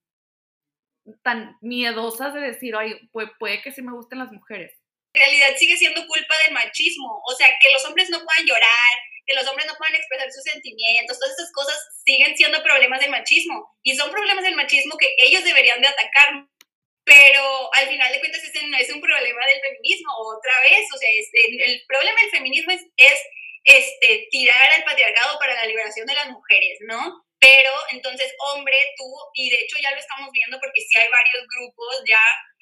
tan miedosas de decir, ay, puede que sí me gusten las mujeres? Realidad sigue siendo culpa del machismo. O sea, que los hombres no puedan llorar, que los hombres no puedan expresar sus sentimientos, todas esas cosas siguen siendo problemas del machismo. Y son problemas del machismo que ellos deberían de atacar. Pero al final de cuentas ese no es un problema del feminismo, otra vez. O sea, este, el problema del feminismo es, es este, tirar al patriarcado para la liberación de las mujeres, ¿no? Pero entonces, hombre, tú, y de hecho ya lo estamos viendo porque sí hay varios grupos ya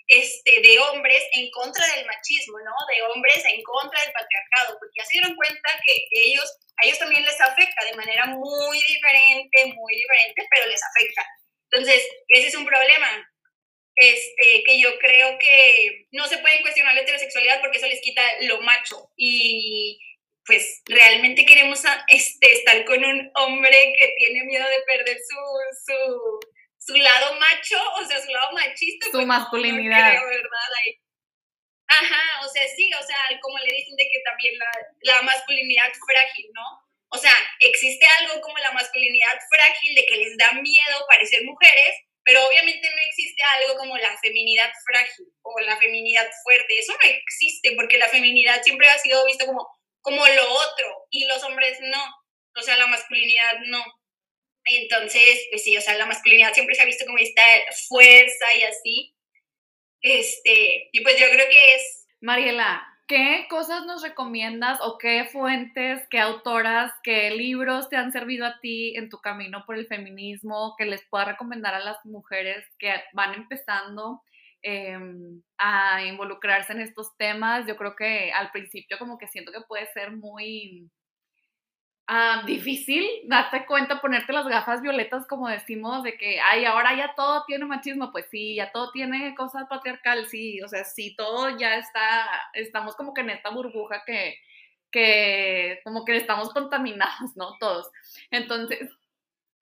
este, de hombres en contra del machismo, ¿no? De hombres en contra del patriarcado, porque ya se dieron cuenta que ellos, a ellos también les afecta de manera muy diferente, muy diferente, pero les afecta. Entonces, ese es un problema. Este, que yo creo que no se pueden cuestionar la heterosexualidad porque eso les quita lo macho. Y pues realmente queremos este, estar con un hombre que tiene miedo de perder su, su, su lado macho, o sea, su lado machista. Su pues, masculinidad. ¿verdad? Ajá, o sea, sí, o sea, como le dicen de que también la, la masculinidad frágil, ¿no? O sea, existe algo como la masculinidad frágil de que les da miedo parecer mujeres, pero obviamente no existe algo como la feminidad frágil o la feminidad fuerte. Eso no existe porque la feminidad siempre ha sido vista como, como lo otro y los hombres no. O sea, la masculinidad no. Entonces, pues sí, o sea, la masculinidad siempre se ha visto como esta fuerza y así. Este, y pues yo creo que es... Mariela, ¿qué cosas nos recomiendas o qué fuentes, qué autoras, qué libros te han servido a ti en tu camino por el feminismo que les pueda recomendar a las mujeres que van empezando em, a involucrarse en estos temas? Yo creo que al principio como que siento que puede ser muy Ah, difícil darte cuenta, ponerte las gafas violetas, como decimos, de que, ay, ahora ya todo tiene machismo, pues sí, ya todo tiene cosas patriarcal, sí, o sea, sí, todo ya está, estamos como que en esta burbuja que, que como que estamos contaminados, ¿no? Todos. Entonces,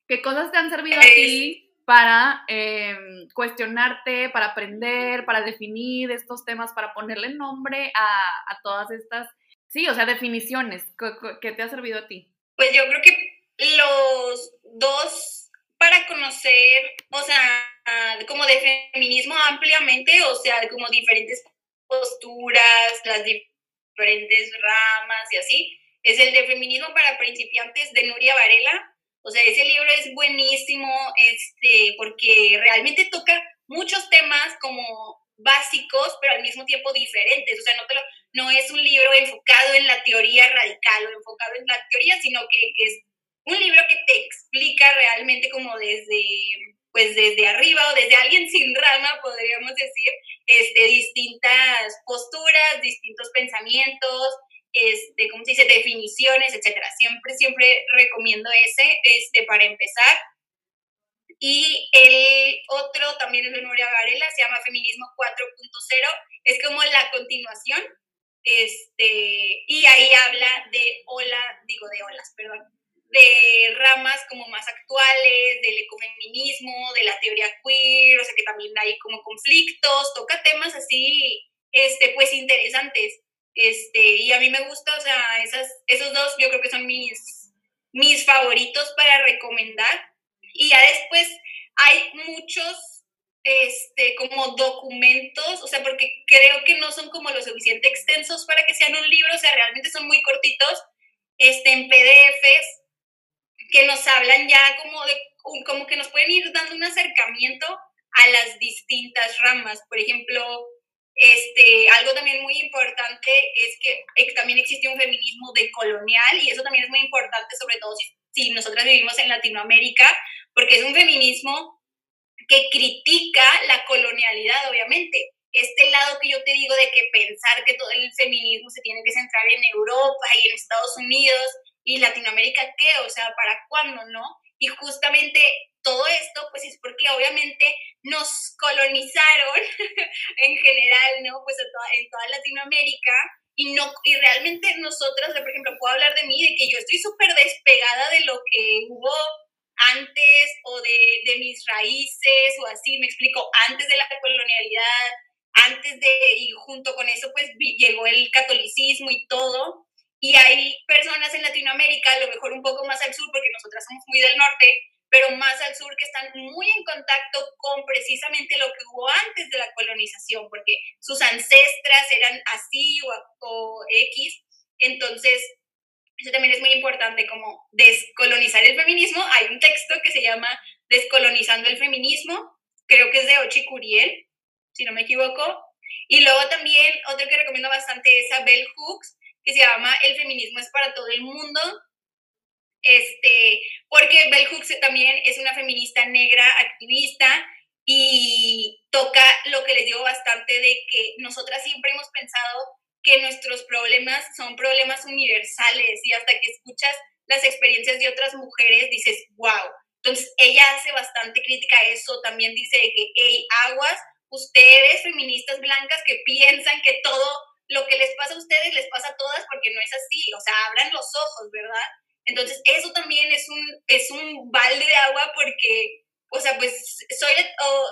¿qué cosas te han servido a ti para em, cuestionarte, para aprender, para definir estos temas, para ponerle nombre a, a todas estas, sí, o sea, definiciones? ¿Qué te ha servido a ti? Pues yo creo que los dos para conocer, o sea, como de feminismo ampliamente, o sea, como diferentes posturas, las diferentes ramas y así, es el de feminismo para principiantes de Nuria Varela. O sea, ese libro es buenísimo, este, porque realmente toca muchos temas como básicos, pero al mismo tiempo diferentes. O sea, no, te lo, no es un libro enfocado en la teoría radical o enfocado en la teoría, sino que es un libro que te explica realmente como desde, pues desde arriba o desde alguien sin rama, podríamos decir, este, distintas posturas, distintos pensamientos, este, ¿cómo se dice? Definiciones, etcétera. Siempre, siempre recomiendo ese, este, para empezar. Y el otro también es de Nuria Varela, se llama Feminismo 4.0, es como la continuación, este, y ahí habla de ola, digo de olas, perdón, de ramas como más actuales, del ecofeminismo, de la teoría queer, o sea que también hay como conflictos, toca temas así, este, pues interesantes, este, y a mí me gusta, o sea, esas, esos dos yo creo que son mis, mis favoritos para recomendar, y ya después hay muchos este, como documentos, o sea, porque creo que no son como lo suficiente extensos para que sean un libro, o sea, realmente son muy cortitos, este, en PDFs, que nos hablan ya como de, como que nos pueden ir dando un acercamiento a las distintas ramas. Por ejemplo, este, algo también muy importante es que también existe un feminismo decolonial y eso también es muy importante, sobre todo si, si nosotras vivimos en Latinoamérica, porque es un feminismo que critica la colonialidad, obviamente. Este lado que yo te digo de que pensar que todo el feminismo se tiene que centrar en Europa y en Estados Unidos y Latinoamérica, ¿qué? O sea, ¿para cuándo, no? Y justamente todo esto, pues es porque obviamente nos colonizaron [laughs] en general, ¿no? Pues en toda, Latinoamérica y, no, y realmente nosotras, por ejemplo, puedo hablar de mí, de que yo estoy súper despegada de lo que hubo antes o de, de, mis raíces o así, me explico, antes de la colonialidad, antes de, y junto con eso pues llegó el catolicismo y todo, y hay personas en Latinoamérica, a lo mejor un poco más al sur, porque nosotras somos muy del norte, pero más al sur que están muy en contacto con precisamente lo que hubo antes de la colonización, porque sus ancestras eran así o, o X, entonces eso también es muy importante, como descolonizar el feminismo. Hay un texto que se llama Descolonizando el feminismo, creo que es de Ochi Curiel, si no me equivoco. Y luego también otro que recomiendo bastante es a Bell Hooks, que se llama El feminismo es para todo el mundo. Este, porque Bell Hooks también es una feminista negra activista y toca lo que les digo bastante de que nosotras siempre hemos pensado que nuestros problemas son problemas universales y hasta que escuchas las experiencias de otras mujeres dices, wow. Entonces ella hace bastante crítica a eso, también dice que, hey, aguas, ustedes feministas blancas que piensan que todo lo que les pasa a ustedes les pasa a todas porque no es así, o sea, abran los ojos, ¿verdad? Entonces eso también es un, es un balde de agua porque o sea, pues soy,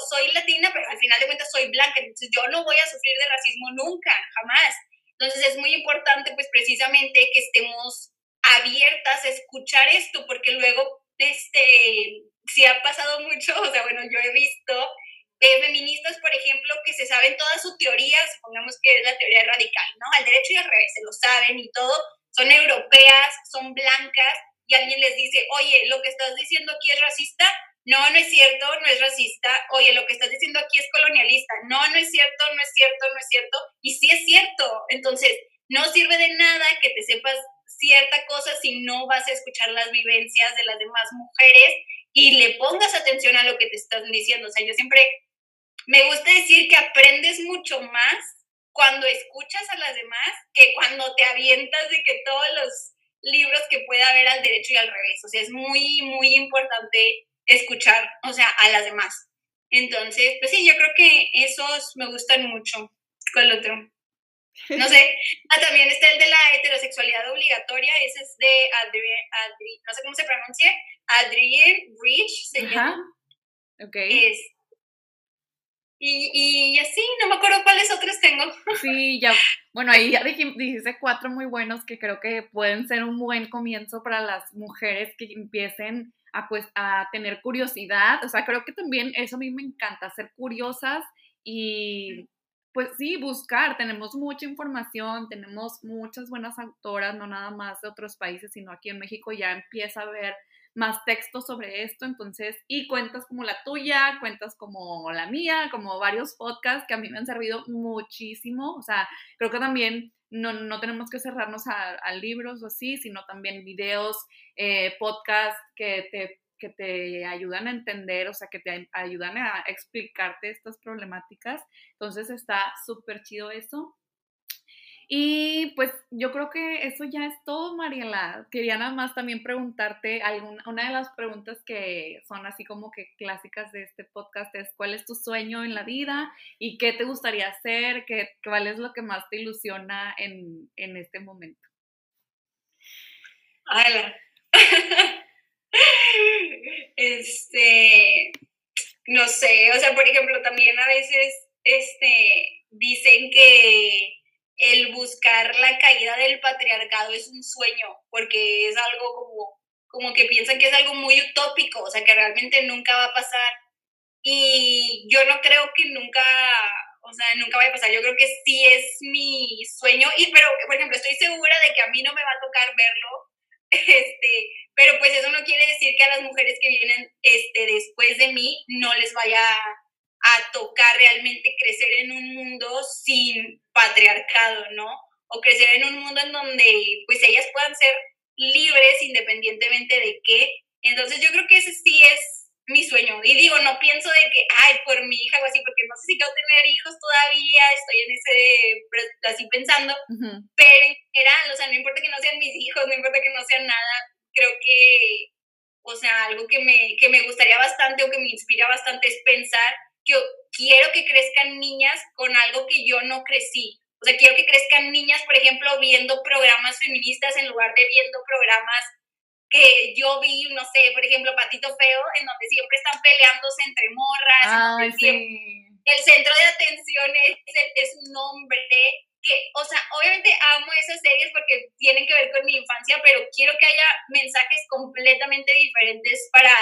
soy latina, pero al final de cuentas soy blanca, entonces yo no voy a sufrir de racismo nunca, jamás. Entonces es muy importante, pues precisamente que estemos abiertas a escuchar esto, porque luego, este, si ha pasado mucho, o sea, bueno, yo he visto eh, feministas, por ejemplo, que se saben todas sus teorías, supongamos que es la teoría radical, ¿no? Al derecho y al revés, se lo saben y todo, son europeas, son blancas, y alguien les dice, oye, lo que estás diciendo aquí es racista, no, no es cierto, no es racista, oye, lo que estás diciendo aquí es colonialista, no, no es cierto, no es cierto, no es cierto, y sí es cierto. Entonces, no sirve de nada que te sepas cierta cosa si no vas a escuchar las vivencias de las demás mujeres y le pongas atención a lo que te están diciendo. O sea, yo siempre me gusta decir que aprendes mucho más cuando escuchas a las demás que cuando te avientas de que todos los libros que pueda haber al derecho y al revés. O sea, es muy, muy importante escuchar, o sea, a las demás. Entonces, pues sí, yo creo que esos me gustan mucho. ¿Cuál otro? No sé. Ah, también está el de la heterosexualidad obligatoria, ese es de Adrien, no sé cómo se pronuncia, Adrien Rich se llama. Ok. Es, y, y así, no me acuerdo cuáles otros tengo. Sí, ya, bueno, ahí ya dijiste cuatro muy buenos que creo que pueden ser un buen comienzo para las mujeres que empiecen a, pues, a tener curiosidad. O sea, creo que también eso a mí me encanta, ser curiosas y pues sí, buscar. Tenemos mucha información, tenemos muchas buenas autoras, no nada más de otros países, sino aquí en México ya empieza a haber más textos sobre esto, entonces, y cuentas como la tuya, cuentas como la mía, como varios podcasts que a mí me han servido muchísimo, o sea, creo que también no, tenemos que cerrarnos a, libros o así, sino también videos, eh, podcasts que te, que te ayudan a entender, o sea, que te ayudan a explicarte estas problemáticas. Entonces está súper chido eso. Y pues yo creo que eso ya es todo, Mariela. Quería nada más también preguntarte, alguna, una de las preguntas que son así como que clásicas de este podcast es, ¿cuál es tu sueño en la vida? ¿Y qué te gustaría hacer? ¿Qué, ¿Cuál es lo que más te ilusiona en, en este momento? ¡Hala! [laughs] este, no sé, o sea, por ejemplo, también a veces este, dicen que el buscar la caída del patriarcado es un sueño, porque es algo como, como que piensan que es algo muy utópico, o sea, que realmente nunca va a pasar. Y yo no creo que nunca, o sea, nunca vaya a pasar. Yo creo que sí es mi sueño, y pero, por ejemplo, estoy segura de que a mí no me va a tocar verlo, [laughs] este, pero pues eso no quiere decir que a las mujeres que vienen este, después de mí no les vaya a tocar realmente crecer en un mundo sin patriarcado, ¿no? O crecer en un mundo en donde pues ellas puedan ser libres independientemente de qué. Entonces yo creo que ese sí es mi sueño. Y digo, no pienso de que, ay, por mi hija o así, porque no sé si quiero tener hijos todavía, estoy en ese, así pensando, pero en general, o sea, no importa que no sean mis hijos, no importa que no sean nada, creo que, o sea, algo que me, que me gustaría bastante o que me inspira bastante es pensar yo quiero que crezcan niñas con algo que yo no crecí. O sea, quiero que crezcan niñas, por ejemplo, viendo programas feministas en lugar de viendo programas que yo vi, no sé, por ejemplo, Patito Feo, en donde siempre están peleándose entre morras. El centro de atención es, es un hombre que, o sea, obviamente amo esas series porque tienen que ver con mi infancia, pero quiero que haya mensajes completamente diferentes para,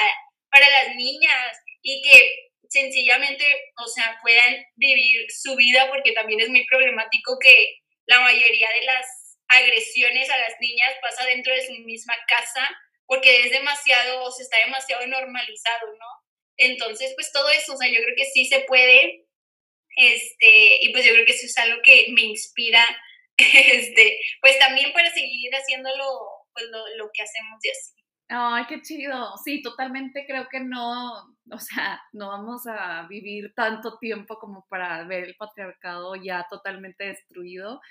para las niñas y que sencillamente, o sea, puedan vivir su vida, porque también es muy problemático que la mayoría de las agresiones a las niñas pasa dentro de su misma casa, porque es demasiado, o se está demasiado normalizado, ¿no? Entonces, pues todo eso, o sea, yo creo que sí se puede, este, y pues yo creo que eso es algo que me inspira, [laughs] este, pues también para seguir haciéndolo, pues lo, lo que hacemos y así. Ay, qué chido. Sí, totalmente creo que no, o sea, no vamos a vivir tanto tiempo como para ver el patriarcado ya totalmente destruido.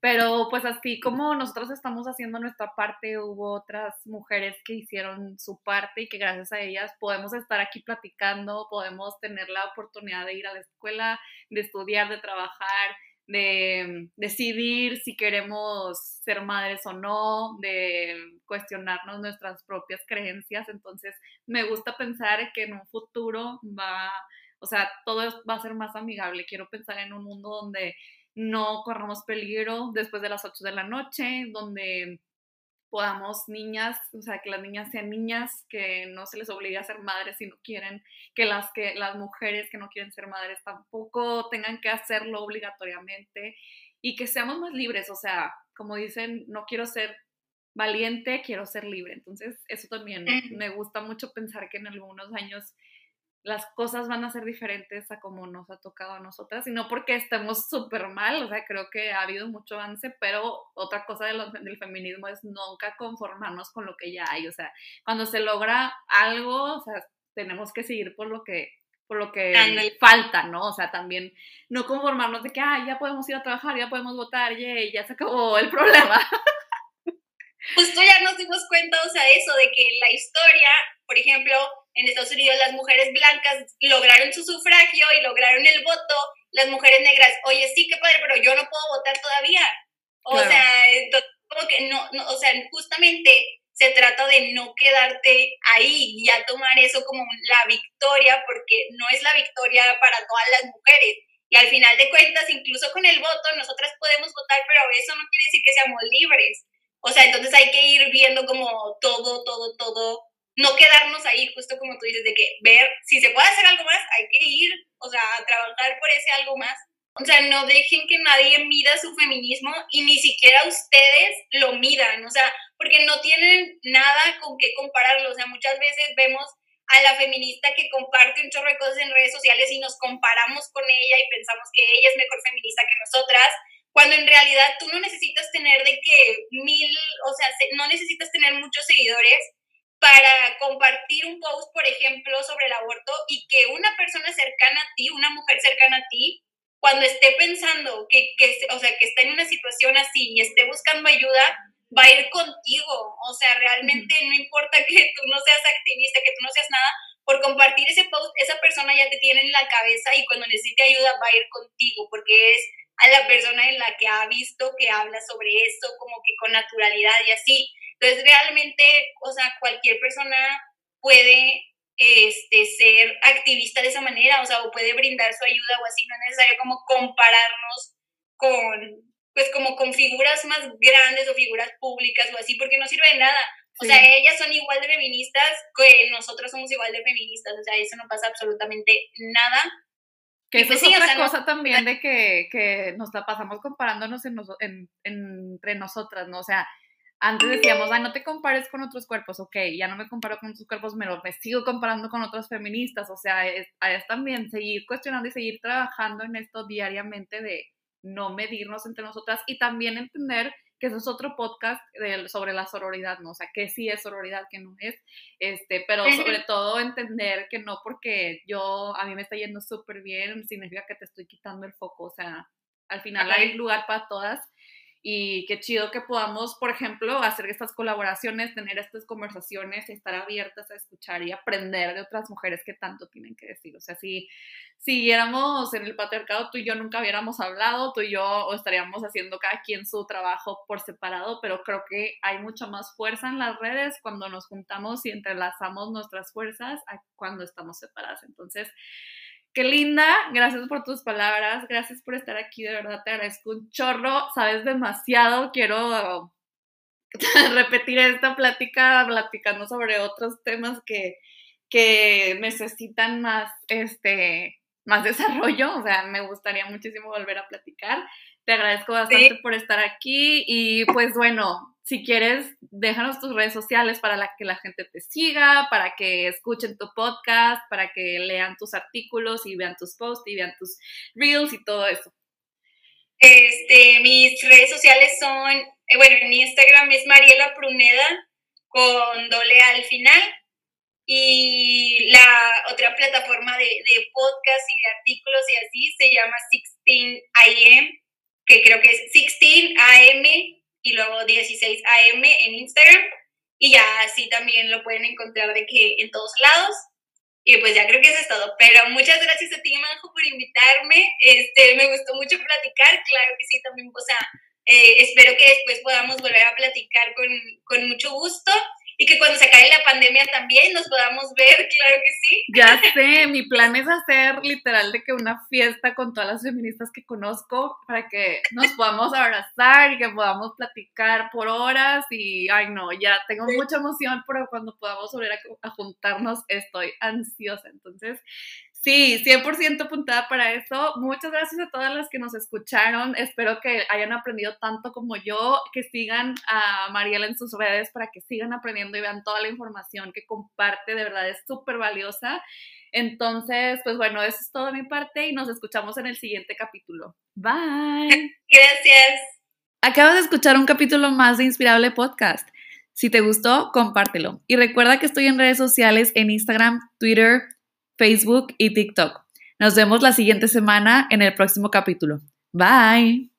Pero pues así como nosotros estamos haciendo nuestra parte, hubo otras mujeres que hicieron su parte y que gracias a ellas podemos estar aquí platicando, podemos tener la oportunidad de ir a la escuela, de estudiar, de trabajar, de decidir si queremos ser madres o no, de cuestionarnos nuestras propias creencias. Entonces, me gusta pensar que en un futuro va, o sea, todo va a ser más amigable. Quiero pensar en un mundo donde no corramos peligro después de las 8 de la noche, donde podamos niñas, o sea, que las niñas sean niñas, que no se les obligue a ser madres si no quieren, que las, que las mujeres que no quieren ser madres tampoco tengan que hacerlo obligatoriamente y que seamos más libres, o sea, como dicen, no quiero ser valiente, quiero ser libre. Entonces, eso también me gusta mucho pensar que en algunos años las cosas van a ser diferentes a como nos ha tocado a nosotras, y no porque estemos súper mal, o sea, creo que ha habido mucho avance, pero otra cosa del feminismo es nunca conformarnos con lo que ya hay, o sea, cuando se logra algo, o sea, tenemos que seguir por lo que por lo que falta, ¿no? O sea, también no conformarnos de que, ah, ya podemos ir a trabajar, ya podemos votar, y ya se acabó el problema. [laughs] Justo ya nos dimos cuenta, o sea, eso de que la historia, por ejemplo, en Estados Unidos las mujeres blancas lograron su sufragio y lograron el voto, las mujeres negras, oye, sí, qué padre, pero yo no puedo votar todavía. O sea, como que no, no, o sea, justamente se trata de no quedarte ahí y ya tomar eso como la victoria, porque no es la victoria para todas las mujeres. Y al final de cuentas, incluso con el voto, nosotras podemos votar, pero eso no quiere decir que seamos libres. O sea, entonces hay que ir viendo como todo, todo, todo no quedarnos ahí, justo como tú dices, de que ver si se puede hacer algo más, hay que ir, o sea, a trabajar por ese algo más. O sea, no dejen que nadie mida su feminismo y ni siquiera ustedes lo midan, o sea, porque no tienen nada con qué compararlo. O sea, muchas veces vemos a la feminista que comparte un chorro de cosas en redes sociales y nos comparamos con ella y pensamos que ella es mejor feminista que nosotras, cuando en realidad tú no necesitas tener de que mil, o sea, no necesitas tener muchos seguidores para compartir un post, por ejemplo, sobre el aborto y que una persona cercana a ti, una mujer cercana a ti, cuando esté pensando que, que, o sea, que está en una situación así y esté buscando ayuda, va a ir contigo. O sea, realmente no importa que tú no seas activista, que tú no seas nada, por compartir ese post, esa persona ya te tiene en la cabeza y cuando necesite ayuda va a ir contigo, porque es a la persona en la que ha visto que habla sobre eso, como que con naturalidad y así. Entonces, realmente, o sea, cualquier persona puede este, ser activista de esa manera, o sea, o puede brindar su ayuda o así, no es necesario como compararnos con, pues como con figuras más grandes o figuras públicas o así, porque no sirve de nada. O sea, ellas son igual de feministas que nosotros somos igual de feministas, o sea, eso no pasa absolutamente nada. Que eso pues es otra cosa también de que, que, nos la pasamos comparándonos en, en, entre nosotras, ¿no? O sea, antes decíamos, ay, no te compares con otros cuerpos, ok, ya no me comparo con otros cuerpos, pero me sigo comparando con otras feministas, o sea, es, es también seguir cuestionando y seguir trabajando en esto diariamente de no medirnos entre nosotras y también entender que eso es otro podcast sobre la sororidad, ¿no? O sea, que sí es sororidad, que no es, este, pero sobre todo entender que no porque yo, a mí me está yendo súper bien, significa que te estoy quitando el foco, o sea, al final hay lugar para todas y qué chido que podamos, por ejemplo, hacer estas colaboraciones, tener estas conversaciones, estar abiertas a escuchar y aprender de otras mujeres que tanto tienen que decir. O sea, si siguiéramos en el patriarcado, tú y yo nunca hubiéramos hablado, tú y yo estaríamos haciendo cada quien su trabajo por separado, pero creo que hay mucha más fuerza en las redes cuando nos juntamos y entrelazamos nuestras fuerzas a cuando estamos separadas. Entonces, Qué linda, gracias por tus palabras, gracias por estar aquí, de verdad te agradezco un chorro, sabes demasiado, quiero [laughs] repetir esta plática platicando sobre otros temas que, que necesitan más, este, más desarrollo, o sea, me gustaría muchísimo volver a platicar. Te agradezco bastante por estar aquí y pues bueno, si quieres, déjanos tus redes sociales para que la gente te siga, para que escuchen tu podcast, para que lean tus artículos y vean tus posts y vean tus reels y todo eso. Este, mis redes sociales son, eh, bueno, en Instagram es Mariela Pruneda con doble al final. Y la otra plataforma de, de podcast y de artículos y así se llama 16am, que creo que es 16am y luego 16am en Instagram. Y ya así también lo pueden encontrar de que en todos lados. Y pues ya creo que eso es todo. Pero muchas gracias a ti, Manjo, por invitarme. Este, me gustó mucho platicar. Claro que sí, también, o sea, eh, espero que después podamos volver a platicar con, con mucho gusto y que cuando se acabe la pandemia también nos podamos ver, claro que sí. Ya sé, mi plan es hacer literal de que una fiesta con todas las feministas que conozco para que nos podamos abrazar y que podamos platicar por horas y, ay no, ya tengo mucha emoción, pero cuando podamos volver a, a juntarnos estoy ansiosa. Entonces, Sí, 100% apuntada para eso. Muchas gracias a todas las que nos escucharon. Espero que hayan aprendido tanto como yo, que sigan a Mariela en sus redes para que sigan aprendiendo y vean toda la información que comparte. De verdad es súper valiosa. Entonces, pues bueno, eso es todo de mi parte y nos escuchamos en el siguiente capítulo. Bye. [laughs] Gracias. Acabas de escuchar un capítulo más de Inspirable Podcast. Si te gustó, compártelo. Y recuerda que estoy en redes sociales en Instagram, Twitter, Facebook y TikTok. Nos vemos la siguiente semana en el próximo capítulo. Bye.